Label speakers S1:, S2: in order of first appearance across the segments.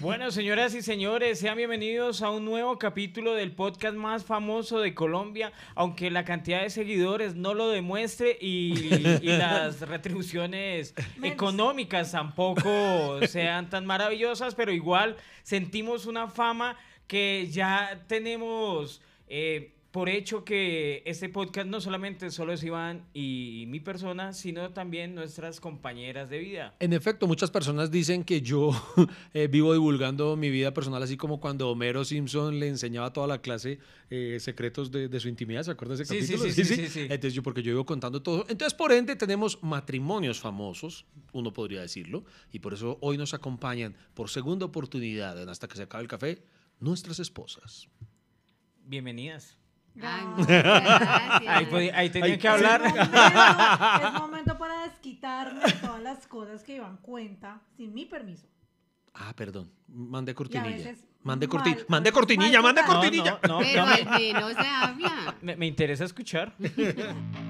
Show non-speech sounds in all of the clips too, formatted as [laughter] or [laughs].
S1: Bueno, señoras y señores, sean bienvenidos a un nuevo capítulo del podcast más famoso de Colombia, aunque la cantidad de seguidores no lo demuestre y, y [laughs] las retribuciones económicas tampoco sean tan maravillosas, pero igual sentimos una fama que ya tenemos eh, por hecho que este podcast no solamente solo es Iván y mi persona, sino también nuestras compañeras de vida.
S2: En efecto, muchas personas dicen que yo [laughs] eh, vivo divulgando mi vida personal, así como cuando Homero Simpson le enseñaba a toda la clase eh, secretos de, de su intimidad. ¿Se acuerdan de ese
S1: Sí, sí,
S2: capítulo?
S1: sí, sí, sí, sí.
S2: Entonces, yo, porque yo vivo contando todo. Entonces, por ende, tenemos matrimonios famosos, uno podría decirlo, y por eso hoy nos acompañan por segunda oportunidad, en hasta que se acabe el café, nuestras esposas.
S1: Bienvenidas.
S3: Ay.
S1: Ahí, podía- ahí tenía
S2: Ay,
S1: que
S4: Es
S1: hablar.
S4: momento, es momento para desquitarme de todas las cosas que Iván cuenta sin mi permiso.
S2: Ah, perdón, mandé cortinilla. Mande, corti mande cortinilla,
S4: mal
S2: mande cortinilla.
S1: No, no, no,
S3: Pero
S1: no,
S3: al
S1: me,
S3: menos se habla.
S1: me- me interesa escuchar. [laughs]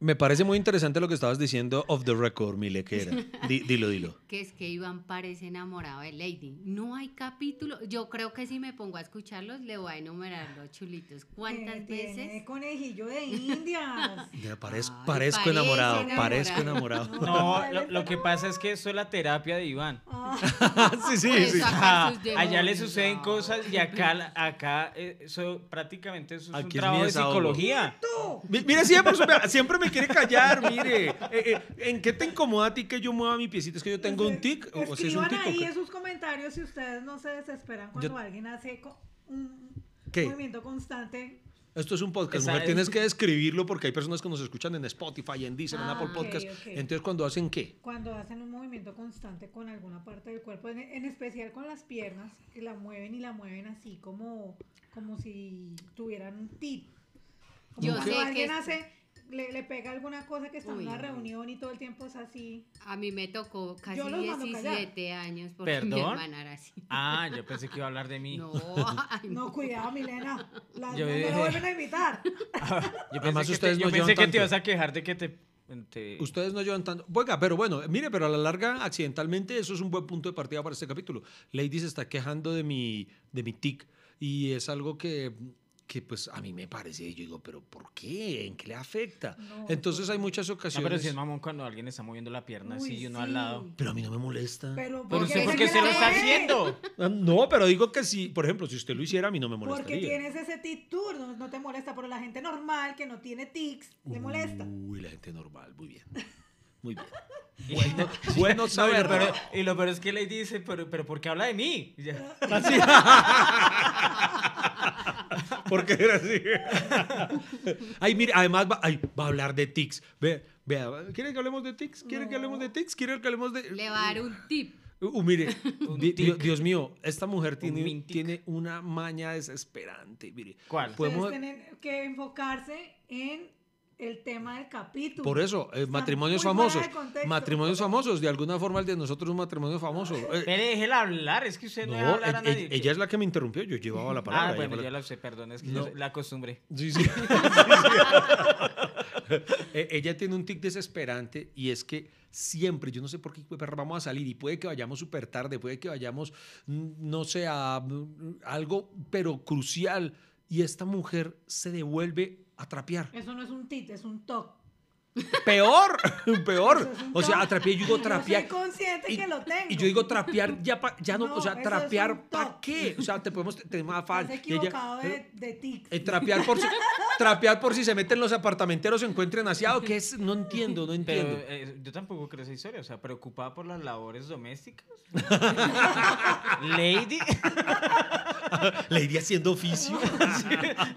S2: Me parece muy interesante lo que estabas diciendo off the record, Mile, que era. [laughs] Di- dilo, dilo.
S3: Que es que Iván parece enamorado de Lady. No hay capítulo. Yo creo que si me pongo a escucharlos, le voy a enumerar los chulitos. ¿Cuántas
S4: Eh, Tiene
S3: veces?
S4: conejillo de indias. [laughs]
S2: Ya parezco,
S3: Ay,
S2: parezco
S3: parece
S2: enamorado,
S3: enamorado.
S2: parezco enamorado. [laughs]
S1: No, lo, lo que pasa es que eso es la terapia de Iván.
S2: sí, sí, sí.
S1: Ah,
S3: sus
S1: allá le suceden
S3: no.
S1: cosas y acá, acá eh, eso prácticamente eso es
S2: Aquí
S1: un
S2: es
S1: trabajo de psicología.
S2: Mi- Mire, siempre, siempre me quiere callar, mire. Eh, eh, ¿En qué te incomoda a ti que yo mueva mi piecito? ¿Es que yo tengo un tic? ¿O o si es un
S4: Escriban
S2: tic o
S4: ahí en sus comentarios si ustedes no se desesperan cuando
S2: Yo-
S4: alguien hace un
S2: ¿Qué?
S4: movimiento constante.
S2: Esto es un podcast, mujer.
S1: es-
S2: Tienes que describirlo porque hay personas que nos escuchan en Spotify, en Deezer, en
S4: Ah,
S2: Apple
S4: ok,
S2: Podcast. Entonces, cuando hacen qué?
S4: Cuando hacen un movimiento constante con alguna parte del cuerpo, en, en especial con las piernas, que la mueven y la mueven así como, como si tuvieran un tip. Como
S3: Yo
S4: cuando
S3: sé que
S4: alguien hace, le, le pega alguna cosa que está
S3: Uy,
S4: en una
S3: no.
S4: reunión y todo el tiempo es así.
S3: A mí me tocó casi
S4: Yo los mando callar.
S3: 17 años porque mi
S1: ¿Perdón?
S3: hermana era así.
S1: Ah, yo pensé que iba a hablar de mí.
S3: No, [laughs] ay,
S4: No, cuidado, Milena. La,
S1: Yo
S4: no, no
S1: dije-
S4: lo vuelven a invitar. [laughs]
S1: Yo pensé
S2: Además,
S1: que,
S2: ustedes
S1: te, yo
S2: no
S1: pensé
S2: llevan
S1: que te ibas a quejar de que te... te-
S2: Ustedes no llevan tanto. Oiga, pero bueno, mire, pero a la larga, accidentalmente, eso es un buen punto de partida para este capítulo. Lady se está quejando de mi, de mi tic y es algo que, que, pues, a mí me parece. Yo digo, ¿pero por qué? ¿En qué le afecta?
S4: No,
S2: Entonces, hay muchas
S1: No,
S2: ocasiones.
S1: pero si es mamón cuando alguien está moviendo la pierna así y uno
S4: sí.
S1: al lado.
S2: Pero a mí no me molesta.
S4: Pero,
S1: usted,
S4: porque
S1: ¿por qué
S4: se
S1: lo está haciendo?
S2: Ah, No, pero digo que si, por ejemplo, si usted lo hiciera, a mí no me
S4: Porque
S2: molestaría.
S4: tienes ese tic tour, no, no te molesta, pero la gente normal que no tiene tics, le molesta.
S2: Uy, la gente normal, muy bien. Muy bien. [laughs] Bueno, bueno
S1: No, [laughs]
S2: saber.
S1: pero, y lo peor es que le dice, pero, pero ¿por qué habla de mí? Y ya. [laughs]
S2: Así. [laughs] Porque era así. [laughs] Ay, mire, además va, ay, va a hablar de tics. Ve, vea, ¿quieren que hablemos de tics? ¿Quieren que hablemos de tics? ¿Quieren que hablemos de.?
S3: le va a dar un tip.
S2: Uh, mire, [laughs] di-
S1: tic.
S2: Dios, Dios mío, esta mujer tiene, tiene una maña desesperante. Mire,
S1: ¿Cuál?
S2: podemos.
S4: Tienen que enfocarse en el tema del capítulo.
S2: Por eso, eh, matrimonios famosos. Matrimonios famosos. De alguna forma, el de nosotros es un matrimonio famoso. Eh,
S1: Espere, déjela hablar, es que usted no,
S2: no,
S1: deja hablar a
S2: e-
S1: nadie.
S2: e- ella es la que me interrumpió. Yo llevaba la palabra.
S1: Ah, bueno, yo la sé, perdón, es que
S2: No.
S1: yo la acostumbré.
S2: Sí, sí. [laughs] Eh, Ella tiene un tic desesperante y es que siempre, yo no sé por qué perra, vamos a salir y puede que vayamos súper tarde, puede que vayamos, mm, no sé, a mm, algo, pero crucial. Y esta mujer se devuelve a trapear.
S4: Eso no es un tic, es un toc.
S2: Peor, [laughs] peor. O sea, trapear, yo digo
S4: Yo
S2: trapear.
S4: soy consciente
S2: Y,
S4: que lo tengo.
S2: y yo digo trapear, ya, pa- ya no,
S4: No,
S2: o sea, trapear, ¿para qué? O sea, te podemos tener más
S4: Estás
S2: afán.
S4: equivocado de, de tics.
S2: Eh, trapear, por si, [laughs] trapear por si se meten los apartamenteros se encuentren aseado, que es, no entiendo, no
S1: Pero
S2: entiendo.
S1: eh, yo tampoco creo esa historia, o sea, preocupada por las labores domésticas. [laughs] Lady.
S2: La iría haciendo oficio.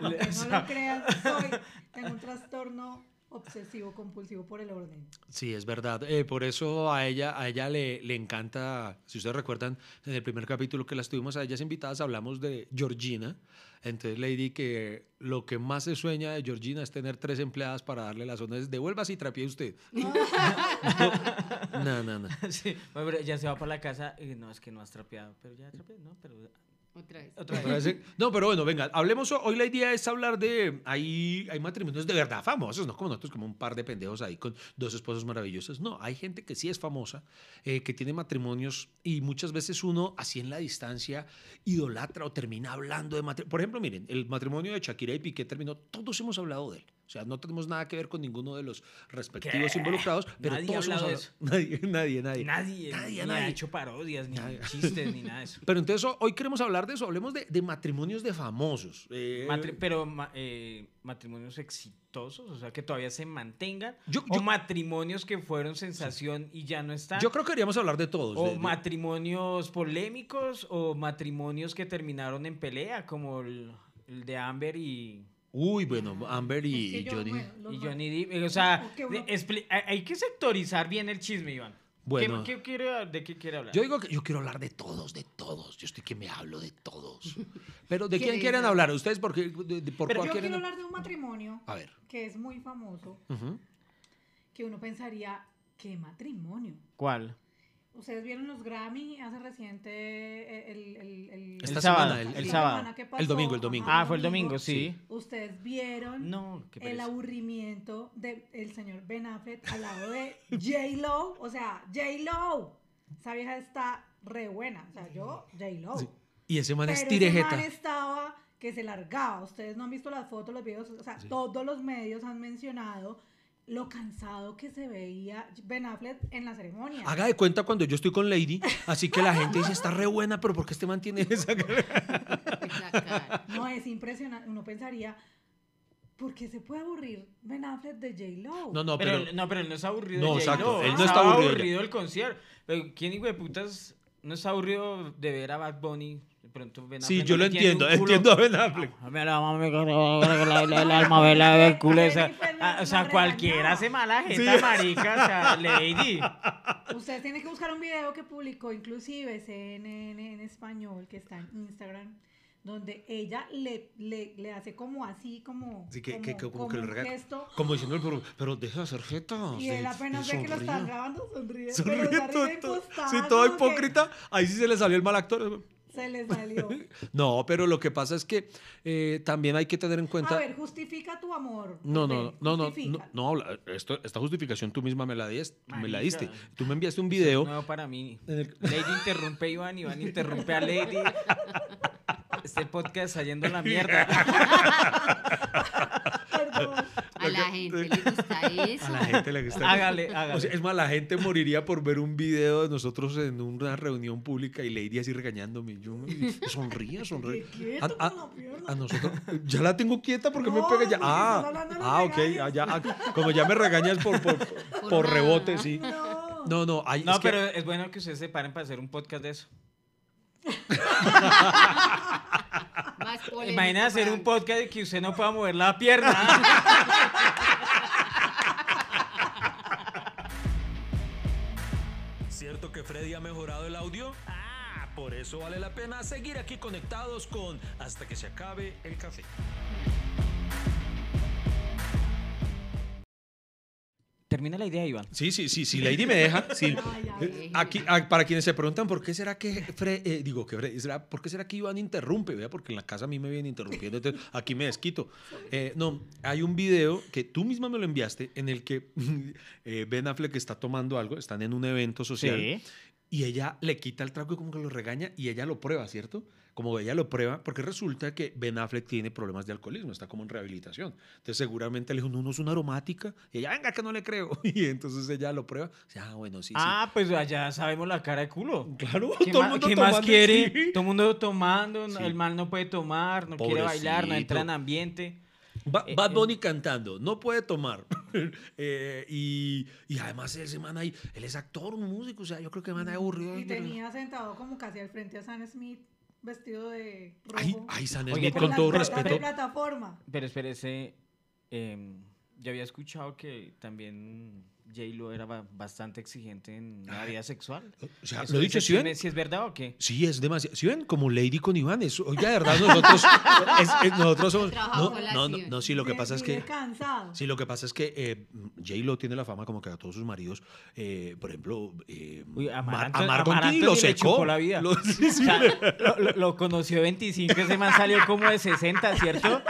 S4: Aunque no lo crean, soy, tengo un trastorno obsesivo compulsivo por el orden.
S2: Sí, es verdad. Eh, por eso a ella, a ella le, le encanta, si ustedes recuerdan, en el primer capítulo que las tuvimos a ellas invitadas, hablamos de Georgina. Entonces, Lady, que lo que más se sueña de Georgina es tener tres empleadas para darle las órdenes. Devuélvase y trapee usted. [laughs] No, no, no.
S1: Sí, bueno, pero ya se va para la casa y no, es que no has trapeado, pero ya trapeé, no, pero
S3: Otra vez.
S1: otra.
S2: No, pero bueno, venga, hablemos. ho- Hoy la idea es hablar de. Hay, hay matrimonios de verdad famosos, no como nosotros, como un par de pendejos ahí con dos esposos maravillosos. No, hay gente que sí es famosa, eh, que tiene matrimonios y muchas veces uno, así en la distancia, idolatra o termina hablando de matrimonio. Por ejemplo, miren, el matrimonio de Shakira y Piqué terminó, todos hemos hablado de él. O sea, no tenemos nada que ver con ninguno de los respectivos
S1: ¿Qué?
S2: involucrados, pero
S1: Nadie
S2: todos
S1: ha de. [laughs]
S2: Nadie, nadie, nadie.
S1: Nadie,
S2: Nadie,
S1: ni
S2: nadie.
S1: ha hecho parodias, ni
S2: Nadie.
S1: chistes, ni [laughs] nada de eso.
S2: Pero entonces ho- hoy queremos hablar de eso, hablemos de, de matrimonios de famosos. Eh,
S1: Matri- pero eh, matrimonios exitosos, o sea, que todavía se mantengan.
S2: Yo-
S1: o matrimonios que fueron sensación y ya no están.
S2: Yo creo que queríamos hablar de todos.
S1: o
S2: de- de-
S1: matrimonios polémicos o matrimonios que terminaron en pelea, como el, el de Amber y,
S2: Uy, bueno, Amber y,
S4: Es que yo,
S2: Johnny.
S4: bueno,
S1: y Johnny Depp. O sea, hay que sectorizar bien el chisme, Iván.
S2: Bueno.
S1: ¿Qué, qué quiere, ¿De qué quiere hablar?
S2: Yo digo que yo quiero hablar de todos, de todos. Yo estoy que me hablo de todos. Pero ¿de quién
S3: ¿Quieres
S2: quieren
S3: hablar?
S2: ¿Ustedes por, qué, de- de- por
S1: Pero
S2: cuál
S4: Yo
S2: quieren
S4: quiero
S2: hab-
S4: hablar de un matrimonio
S2: A ver.
S4: que es muy famoso, que uno pensaría, ¿qué matrimonio?
S1: ¿Cuál?
S4: Ustedes vieron los Grammy hace reciente eh, el, el, el,
S2: Esta
S1: sábado,
S2: semana, el-
S1: el sábado.
S2: El domingo, el domingo.
S1: Ah, fue el domingo, sí.
S4: Ustedes vieron
S1: No, qué
S4: el aburrimiento del señor Ben Affleck al lado de J. Lo. O sea, J. Lo. Esa vieja está re buena. O sea, yo, J. Lo.
S2: Sí. Y ese man
S4: Pero
S2: es
S4: ese
S2: tirejeta.
S4: man estaba que se largaba. Ustedes no han visto las fotos, los videos. O sea,
S2: Sí.
S4: todos los medios han mencionado lo cansado que se veía Ben Affleck en la ceremonia.
S2: Haga de cuenta cuando yo estoy con Lady, así que la gente dice, está re buena, pero ¿por qué este man tiene esa cara? [laughs]
S4: No, es impresionante. Uno pensaría, ¿por qué se puede aburrir Ben Affleck de J. Lo?
S2: No, no,
S1: pero,
S2: pero...
S1: él- no, pero él no está aburrido.
S2: No,
S1: de
S2: exacto,
S1: J-Lo,
S4: él no
S2: está
S1: estaba
S2: aburrido
S1: el concierto. Pero ¿quién hijo de putas no está aburrido de ver a Bad Bunny? De pronto Ben
S2: Sí, yo
S1: no
S2: lo
S1: le tiene
S2: entiendo,
S1: un [laughs] culo.
S2: entiendo a Ben Affleck.
S1: Ah, mira, mami, que la- el alma vela del culo Ah, O sea,
S4: nos
S1: cualquiera hace mala jeta, marica. O sea, [laughs] Lady.
S4: Ustedes tienen que buscar un video que publicó inclusive CNN en español, que está en Instagram, donde ella le, le, le hace como así, como,
S2: Sí, que,
S4: como,
S2: que, que- como que
S4: como
S2: le
S4: un
S2: regala.
S4: gesto.
S2: Como diciendo, pero, pero deja de hacer jetas.
S4: Y él
S2: de-
S4: apenas
S2: de
S4: ve que lo están grabando, sonríe.
S2: Sonríe
S4: pero
S2: todo, Sí, todo
S4: como que
S2: hipócrita. Ahí sí se le salió el mal actor.
S4: Se le salió. [laughs]
S2: No, pero lo que pasa es que eh, también hay que tener en cuenta.
S4: A ver, justifica tu amor.
S2: No, no, no, no, no, no, esto, esta justificación tú misma me la, diste, me la diste. Tú me enviaste un video.
S1: No, para mí.
S2: el-
S1: Lady interrumpe a Iván, Iván interrumpe a Lady. Este podcast está yendo a la mierda. [laughs]
S4: Perdón. [laughs]
S3: A la gente le gusta eso.
S2: A la gente le gusta.
S1: Hágale, hágale.
S2: O sea, es más, la gente moriría por ver un video de nosotros en una reunión pública y Lady así regañándome. Yo, sonríe, sonríe.
S4: Qué
S2: A, a- nosotros, ya la tengo quieta porque me
S4: No,
S2: pega ya. Ah,
S4: de los
S2: ah, ok. ah, ya, ah, como ya me regañas por, por, por rebote, sí.
S4: No.
S2: No, no, hay,
S1: No,
S2: es que-
S1: pero es bueno que ustedes se paren para hacer un podcast de eso. Imagina hacer un podcast de que usted no pueda mover la pierna. [laughs]
S5: mejorado el audio? Ah, por eso vale la pena seguir aquí conectados con Hasta que se acabe el café.
S1: Termina la idea, Iván.
S2: Sí, sí, sí, sí, Lady me deja. sí. [laughs] Aquí, ah, para quienes se preguntan por qué será que Fre- eh, digo que Fre- será, por qué será que Iván interrumpe, ¿vea? porque en la casa a mí me vienen interrumpiendo, entonces aquí me desquito. Eh, no, hay un video que tú misma me lo enviaste en el que [laughs] eh, Ben Affleck está tomando algo, están en un evento social y ella le quita el trago y como que lo regaña y ella lo prueba, ¿cierto? Como ella lo prueba, porque resulta que Ben Affleck tiene problemas de alcoholismo, está como en rehabilitación. Entonces seguramente le dijo, no, no es una aromática. Y ella, venga, que no le creo. [laughs] Y entonces ella lo prueba. O sea, ah, bueno, sí,
S1: Ah, pues allá sabemos la cara de culo.
S2: sí. Claro,
S1: ¿Qué,
S2: todo el mundo
S1: qué más
S2: tomando,
S1: quiere?
S2: sí.
S1: Todo el mundo tomando,
S2: Sí.
S1: el mal no puede tomar, no quiere bailar, no entra en
S2: Pobrecito.
S1: ambiente.
S2: Ba-
S1: Eh,
S2: Bad
S1: eh.
S2: Bunny cantando, no puede tomar. [laughs] Eh, y, y además ese man ahí, él es actor, un músico, o sea, yo creo que man aburrido.
S4: Y tenía sentado como casi al frente a Sam Smith, vestido de rojo.
S2: Ay, ay, San
S1: Oye,
S2: Smith, con todo respeto.
S4: plataforma.
S1: Pero espérese, em, yo había escuchado que también J-Lo era ba- bastante exigente en la vida sexual.
S2: O sea, lo dicho, ¿sí ven?
S1: ¿sí es verdad o qué?
S2: Sí, es demasiado. ¿Sí ven? Como Lady con Iván. Es, oiga, de verdad, nosotros, [laughs] es- es- nosotros somos. No, no, no,
S3: la
S2: no, sí, lo que pasa es que.
S4: cansado.
S2: Sí, lo que pasa es que eh, J-Lo tiene la fama como que a todos sus maridos, eh, por ejemplo, eh,
S1: Uy, a
S2: Mar-
S1: Mar
S2: a
S1: Anthony-
S2: Marc
S1: a Mar
S2: Anthony
S1: Anthony
S2: lo secó.
S1: la vida.
S2: Lo- sí, sí.
S1: O sea, lo, lo- lo conoció de 25, ese man salió como de 60, ¿cierto?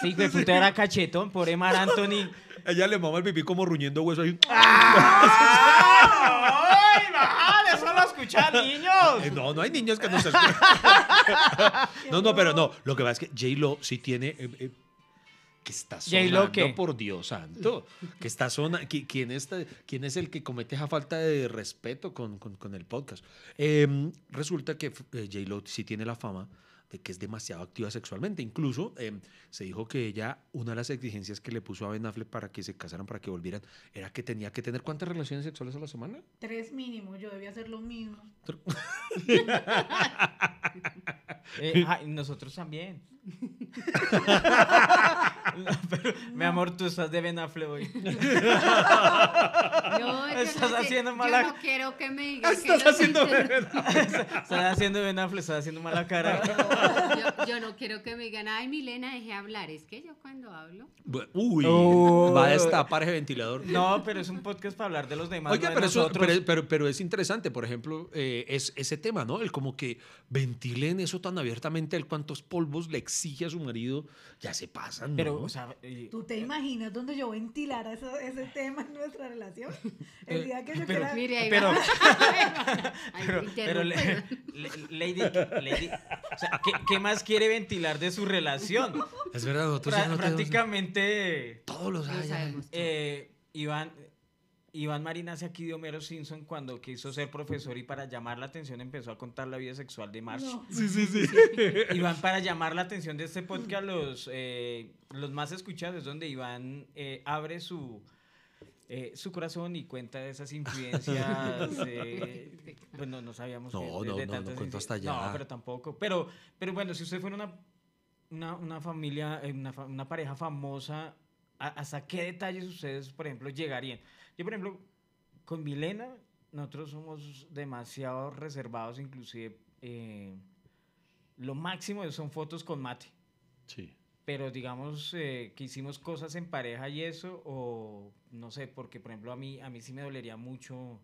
S1: Sí, que puta era cachetón, pobre Mar Anthony.
S2: Ella le mama el pipí como ruñendo hueso ahí.
S1: ¡Ay, bajale! ¡Eso lo escuchan niños!
S2: No, no hay niños que no se escuchen. [laughs] No, no, pero no. Lo que pasa es que J-Lo sí tiene. eh, eh, que está
S1: ¿J-Lo
S2: sonando,
S1: qué?
S2: por Dios santo. Que está zona. ¿Quién, está, ¿Quién es el que comete esa falta de respeto con, con- con el podcast? Eh, resulta que eh, J-Lo sí tiene la fama de que es demasiado activa sexualmente. Incluso eh, se dijo que ella, una de las exigencias que le puso a Ben Affleck para que se casaran, para que volvieran, era que tenía que tener cuántas relaciones sexuales a la semana.
S4: Tres mínimo, yo debía hacer lo mismo. [laughs] [laughs]
S1: Eh, nosotros también. [laughs] Pero, mi amor, tú estás de Ben Affleck hoy.
S3: No,
S1: Estás
S3: sé,
S1: haciendo mala-
S3: Yo no quiero que me digan que
S2: Estás haciendo
S1: Estás Ben Affleck, estás haciendo mala cara.
S3: yo, yo no quiero que me digan, ay, Milena, dejé hablar. Es que yo cuando hablo.
S2: Uy,
S1: Oh.
S2: va a destapar ese ventilador.
S1: No, pero es un podcast para hablar de los demás.
S2: Oiga,
S1: de
S2: pero, eso- pero- pero es interesante, por ejemplo, eh, es ese tema, ¿no? El como que ventilen eso tan abiertamente, el cuántos polvos le exige a su marido, ya se pasan, ¿no?
S1: Pero, o sea, eh,
S4: ¿Tú te imaginas donde yo ventilara eso- ese [laughs] tema en nuestra relación? El día que yo
S1: pero-
S4: quiera...
S3: Mire, ahí
S1: Pero- [laughs] pero,
S3: me
S1: pero le-
S3: interrumpe.
S1: le- Lady, Lady, o sea, ¿qué, qué más quiere ventilar de su relación?
S2: es verdad, nosotros
S1: Pra-
S2: ya no tenemos-
S1: prácticamente,
S2: todos los
S3: Lo
S2: años.
S1: eh, Iván, Iván Marín hace aquí de Homero Simpson cuando quiso ser profesor y para llamar la atención empezó a contar la vida sexual de Marsh.
S4: No.
S2: Sí, sí, sí. [laughs]
S1: Iván, para llamar la atención de este podcast, los, eh, los más escuchados es donde Iván eh, abre su, eh, su corazón y cuenta de esas influencias. [laughs] eh, bueno, no sabíamos
S2: No,
S1: que de-
S2: no,
S1: de
S2: no, no cuento hasta allá.
S1: No, pero tampoco. Pero, pero bueno, si usted fuera una, una, una familia, una, una pareja famosa, ¿a- ¿hasta qué detalles ustedes, por ejemplo, llegarían? Yo, por ejemplo, con Milena, nosotros somos demasiado reservados, inclusive eh, lo máximo son fotos con mate.
S2: Sí.
S1: Pero digamos eh, que hicimos cosas en pareja y eso, o no sé, porque por ejemplo a mí, a mí sí me dolería mucho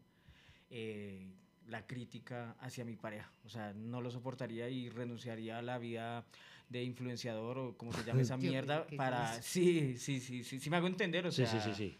S1: eh, la crítica hacia mi pareja. O sea, no lo soportaría y renunciaría a la vida de influenciador o como se llama esa mierda para... Sí, sí, sí, sí, sí me hago entender, o
S2: Sí,
S1: sea...
S2: sí, sí, sí.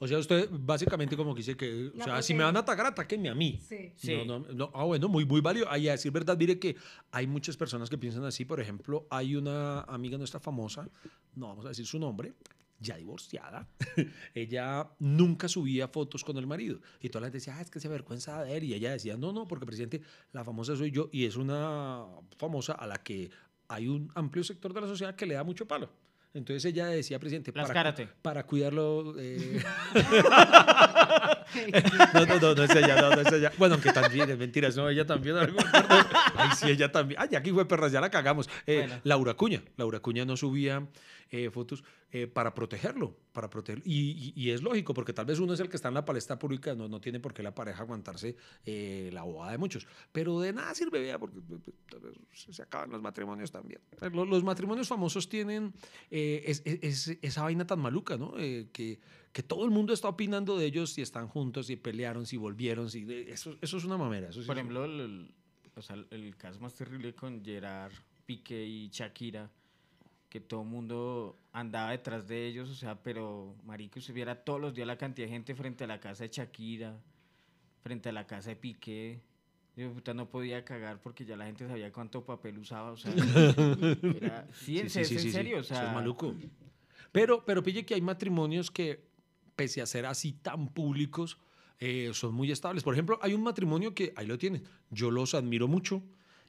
S2: O sea, usted básicamente como que dice que, o sea, si me van a atacar, atáquenme a mí.
S4: Sí.
S1: Sí.
S2: No, no, no. Ah, bueno, muy, muy válido. Ahí a decir verdad, diré que hay muchas personas que piensan así. Por ejemplo, hay una amiga nuestra famosa, no vamos a decir su nombre, ya divorciada. [laughs] ella nunca subía fotos con el marido. Y toda la gente decía, ah, es que se avergüenza de ver. Y ella decía, no, no, porque presidente, la famosa soy yo. Y es una famosa a la que hay un amplio sector de la sociedad que le da mucho palo. Entonces ella decía, presidente, para, para cuidarlo. eh, [laughs] no, no, no, no es ella, no, no es ella. Bueno, aunque también, es mentira, no, ella también. Ay, sí, ella también. Ay, aquí fue perras, ya la cagamos. Eh,
S1: Bueno.
S2: Laura Cuña. Laura Cuña no subía eh, fotos eh, para protegerlo, para protegerlo. Y, y- y es lógico, porque tal vez uno es el que está en la palestra pública, no, no tiene por qué la pareja aguantarse eh, la bobada de muchos. Pero de nada sirve, vea, porque pues, vez se acaban los matrimonios también. Eh, Los, los matrimonios famosos tienen eh, es- es- es- esa vaina tan maluca, ¿no? Eh, que, que todo el mundo está opinando de ellos si están juntos, si pelearon, si volvieron, si eso, eso es una mamera. Eso sí
S1: Por ejemplo, el, el- o sea, el caso más terrible con Gerard Piqué y Shakira, que todo el mundo andaba detrás de ellos, o sea, pero marico, se viera todos los días la cantidad de gente frente a la casa de Shakira, frente a la casa de Piqué. Yo puta no podía cagar porque ya la gente sabía cuánto papel usaba, o sea, [laughs] era- sí, en,
S2: Sí, sí,
S1: en serio, o
S2: Eso
S1: sea,
S2: es maluco. Pero, pero pille que hay matrimonios que, pese a ser así tan públicos, eh, son muy estables. Por ejemplo, hay un matrimonio que, ahí lo tienen, yo los admiro mucho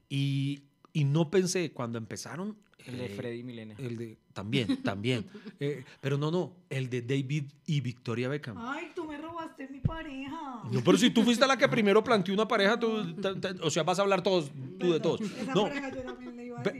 S2: y, y no pensé cuando empezaron...
S1: el de
S2: eh,
S1: Freddy Milena.
S2: El de, también, [laughs] también. Eh, pero no, no, el de David y Victoria Beckham.
S4: Ay, tú me robaste mi pareja.
S2: No, pero si tú fuiste la que [laughs] primero planteó una pareja, tú, o sea, vas a hablar todos, tú de todos.
S4: Esa
S2: No,
S4: pareja yo también le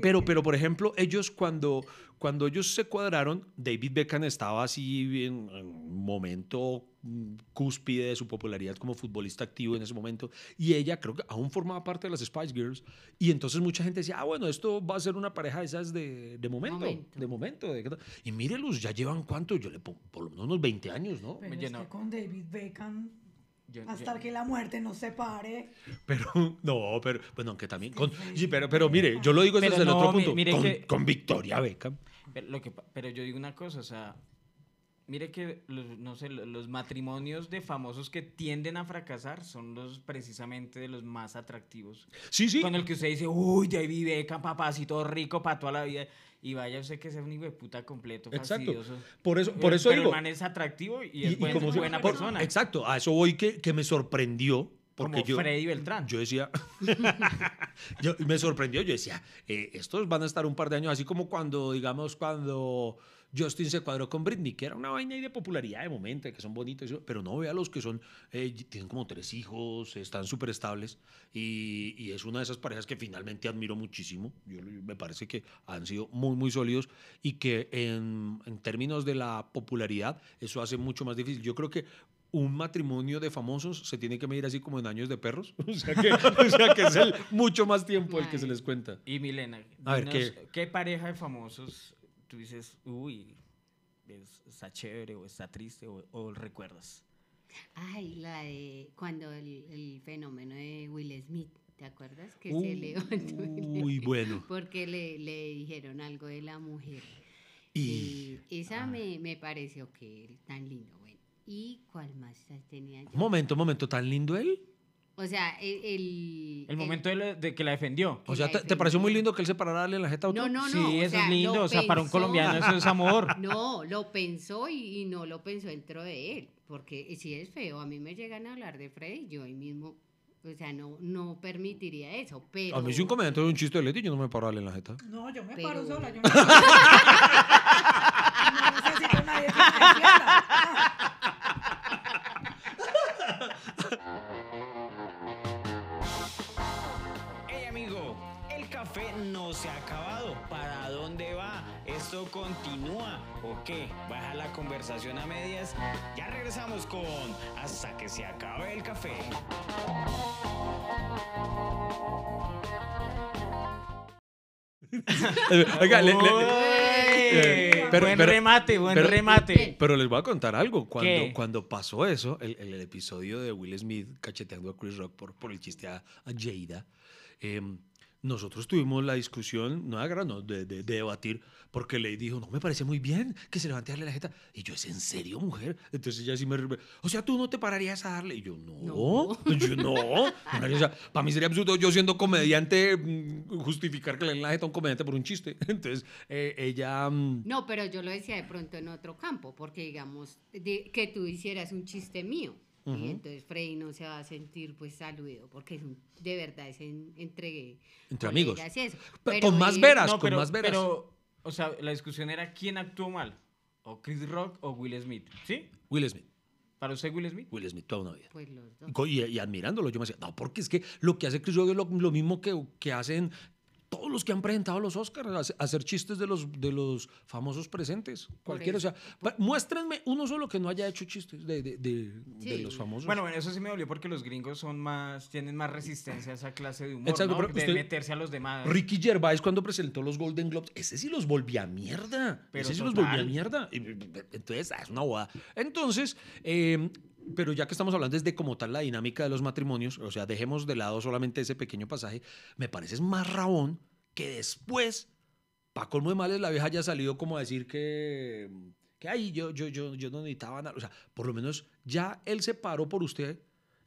S2: Pero, pero, por ejemplo, ellos cuando, cuando ellos se cuadraron, David Beckham estaba así en, en un momento mm, cúspide de su popularidad como futbolista activo en ese momento, y ella creo que aún formaba parte de las Spice Girls, y entonces mucha gente decía, ah, bueno, esto va a ser una pareja de esas de, de momento,
S3: Momento.
S2: de momento. de- y mírelos, ya llevan cuánto, yo le pongo por lo menos unos 20 años, ¿no?
S4: Pero
S1: Oye,
S4: es que con David Beckham,
S1: Yo-
S4: hasta
S1: yo-
S4: que la muerte nos separe.
S2: Pero, no, pero, bueno, aunque también, con, sí, pero, pero mire, yo lo digo
S1: Pero
S2: desde el
S1: no,
S2: otro
S1: mi-
S2: punto,
S1: mire
S2: con,
S1: que-
S2: con Victoria Beckham.
S1: Pero, lo que, pa- pero yo digo una cosa, o sea, mire que los, no sé, lo- los matrimonios de famosos que tienden a fracasar son los precisamente de los más atractivos.
S2: Sí, sí.
S1: Con el que usted dice, uy, David Beckham, papacito rico para toda la vida. Y vaya usted que sea un hijo de puta completo,
S2: Exacto.
S1: fastidioso.
S2: Por eso, por eso
S1: pero
S2: digo.
S1: el man es atractivo y, es
S2: y
S1: buen-
S2: como se-
S1: buena
S2: por-
S1: persona.
S2: Exacto, a eso voy que, que me sorprendió. Porque
S1: Como
S2: yo,
S1: Freddy Beltrán.
S2: yo decía, [laughs] yo, me sorprendió, yo decía, eh, estos van a estar un par de años, así como cuando, digamos, cuando Justin se cuadró con Britney, que era una vaina ahí de popularidad de momento, que son bonitos, pero no vea los que son, eh, tienen como tres hijos, están súper estables, y, y es una de esas parejas que finalmente admiro muchísimo, yo, me parece que han sido muy, muy sólidos, y que en, en términos de la popularidad, eso hace mucho más difícil. Yo creo que un matrimonio de famosos se tiene que medir así como en años de perros. [laughs] O sea que, o sea que es el mucho más tiempo el que se les cuenta.
S1: Y Milena,
S2: A ver, ¿qué?
S1: ¿qué? pareja de famosos tú dices, uy, es- está chévere o está triste o, o recuerdas?
S3: Ay, la de cuando el, el fenómeno de Will Smith, ¿te acuerdas? Que
S2: Uh,
S3: se levantó.
S2: Uy, bueno. [laughs]
S3: Porque le, le dijeron algo de la mujer.
S2: Y
S3: Y esa me, me pareció que tan lindo. Bueno, ¿y cuál más tenía yo?
S2: un momento, un momento, tan lindo él.
S3: O sea, el... El,
S1: El momento de, la- de que la defendió.
S2: O sea, ¿te, te pareció muy lindo que él se parara a darle en la jeta a otro?
S3: No, no, no.
S1: sí,
S3: o
S1: eso
S3: sea,
S1: es lindo. O sea, para un colombiano eso es amor. [laughs]
S3: No, lo pensó y, y no lo pensó dentro de él, porque si es feo, a mí me llegan a hablar de Freddy, yo ahí mismo, o sea, no, no permitiría eso, pero...
S2: A mí si un comediante de un chiste de Leti, yo no me paro a darle en la jeta.
S4: No, yo me
S3: Pero-
S4: paro sola. Yo no, [laughs] no necesito a nadie que me
S1: continúa o qué? ¿Baja la conversación a medias? Ya regresamos con Hasta que se acabe el café. [laughs]
S2: Oiga, le- le-
S1: Uy,
S2: eh, pero-
S1: buen
S2: pero-
S1: remate, buen
S2: pero-
S1: remate.
S2: Pero les voy a contar algo. Cuando,
S1: ¿Qué?
S2: cuando pasó eso, el, episodio de Will Smith cacheteando a Chris Rock por, por el chiste a, a Jada, em, nosotros tuvimos la discusión, no grano, de, de- de debatir, porque le dijo, no, me parece muy bien que se levante a darle la jeta. Y yo, ¿es en serio, mujer? Entonces ella sí me... O sea, tú no te pararías a darle. Y yo, no,
S3: No.
S2: yo no. O sea, para mí sería absurdo yo siendo comediante mm, justificar que le den la jeta a un comediante por un chiste. [laughs] Entonces, eh, ella... mm,
S3: No, pero yo lo decía de pronto en otro campo, porque digamos, de- que tú hicieras un chiste mío, Y entonces Freddy no se va a sentir pues saludo, porque es un- de verdad es en- entre...
S2: Entre amigos.
S3: colegas y eso.
S2: Pero con más veras,
S1: No,
S2: con
S1: pero,
S2: más veras.
S1: pero, o sea, la discusión era quién actuó mal. O Chris Rock o Will Smith. ¿Sí?
S2: Will Smith.
S1: ¿Para usted Will Smith?
S2: Will Smith toda una vida.
S3: Pues los dos.
S2: Y co- Y, y admirándolo, yo me decía, no, porque es que lo que hace Chris Rock es lo, lo mismo que, que hacen todos los que han presentado los Oscars, hace- hacer chistes de los, de los famosos presentes. Cualquiera, o sea, muéstrenme uno solo que no haya hecho chistes de, de- de- de
S3: Sí.
S2: los famosos.
S1: Bueno, bueno, eso sí me dolió porque los gringos son más, tienen más resistencia a esa clase de humor,
S2: Exacto,
S1: ¿no?
S2: pero
S1: de
S2: usted-
S1: meterse a los demás.
S2: Ricky Gervais cuando presentó los Golden Globes, ese sí los volvía mierda.
S1: Pero
S2: ese sí los volvía mierda. Y, Entonces, ah, es una boda. Entonces, eh, pero ya que estamos hablando desde como tal la dinámica de los matrimonios, o sea, dejemos de lado solamente ese pequeño pasaje, me parece es más rabón que después, para colmo de males, la vieja haya salido como a decir que, que ay, yo, yo, yo, yo no necesitaba nada. O sea, por lo menos ya él se paró por usted.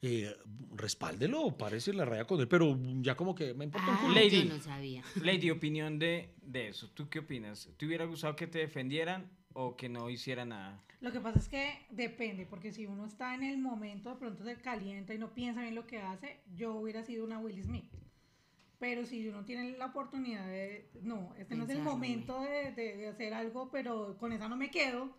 S2: Eh, respáldelo, parece la raya con él, pero ya como que me importa un
S3: Ah,
S2: culo.
S1: Lady.
S3: yo no sabía.
S1: Lady, opinión de, de eso. ¿Tú qué opinas? ¿Te hubiera gustado que te defendieran o que no hiciera nada?
S4: Lo que pasa es que depende, porque si uno está en el momento, de pronto se calienta y no piensa bien lo que hace, yo hubiera sido una Will Smith. Pero si uno tiene la oportunidad de, no, este no es el momento de, de- de hacer algo, pero con esa no me quedo,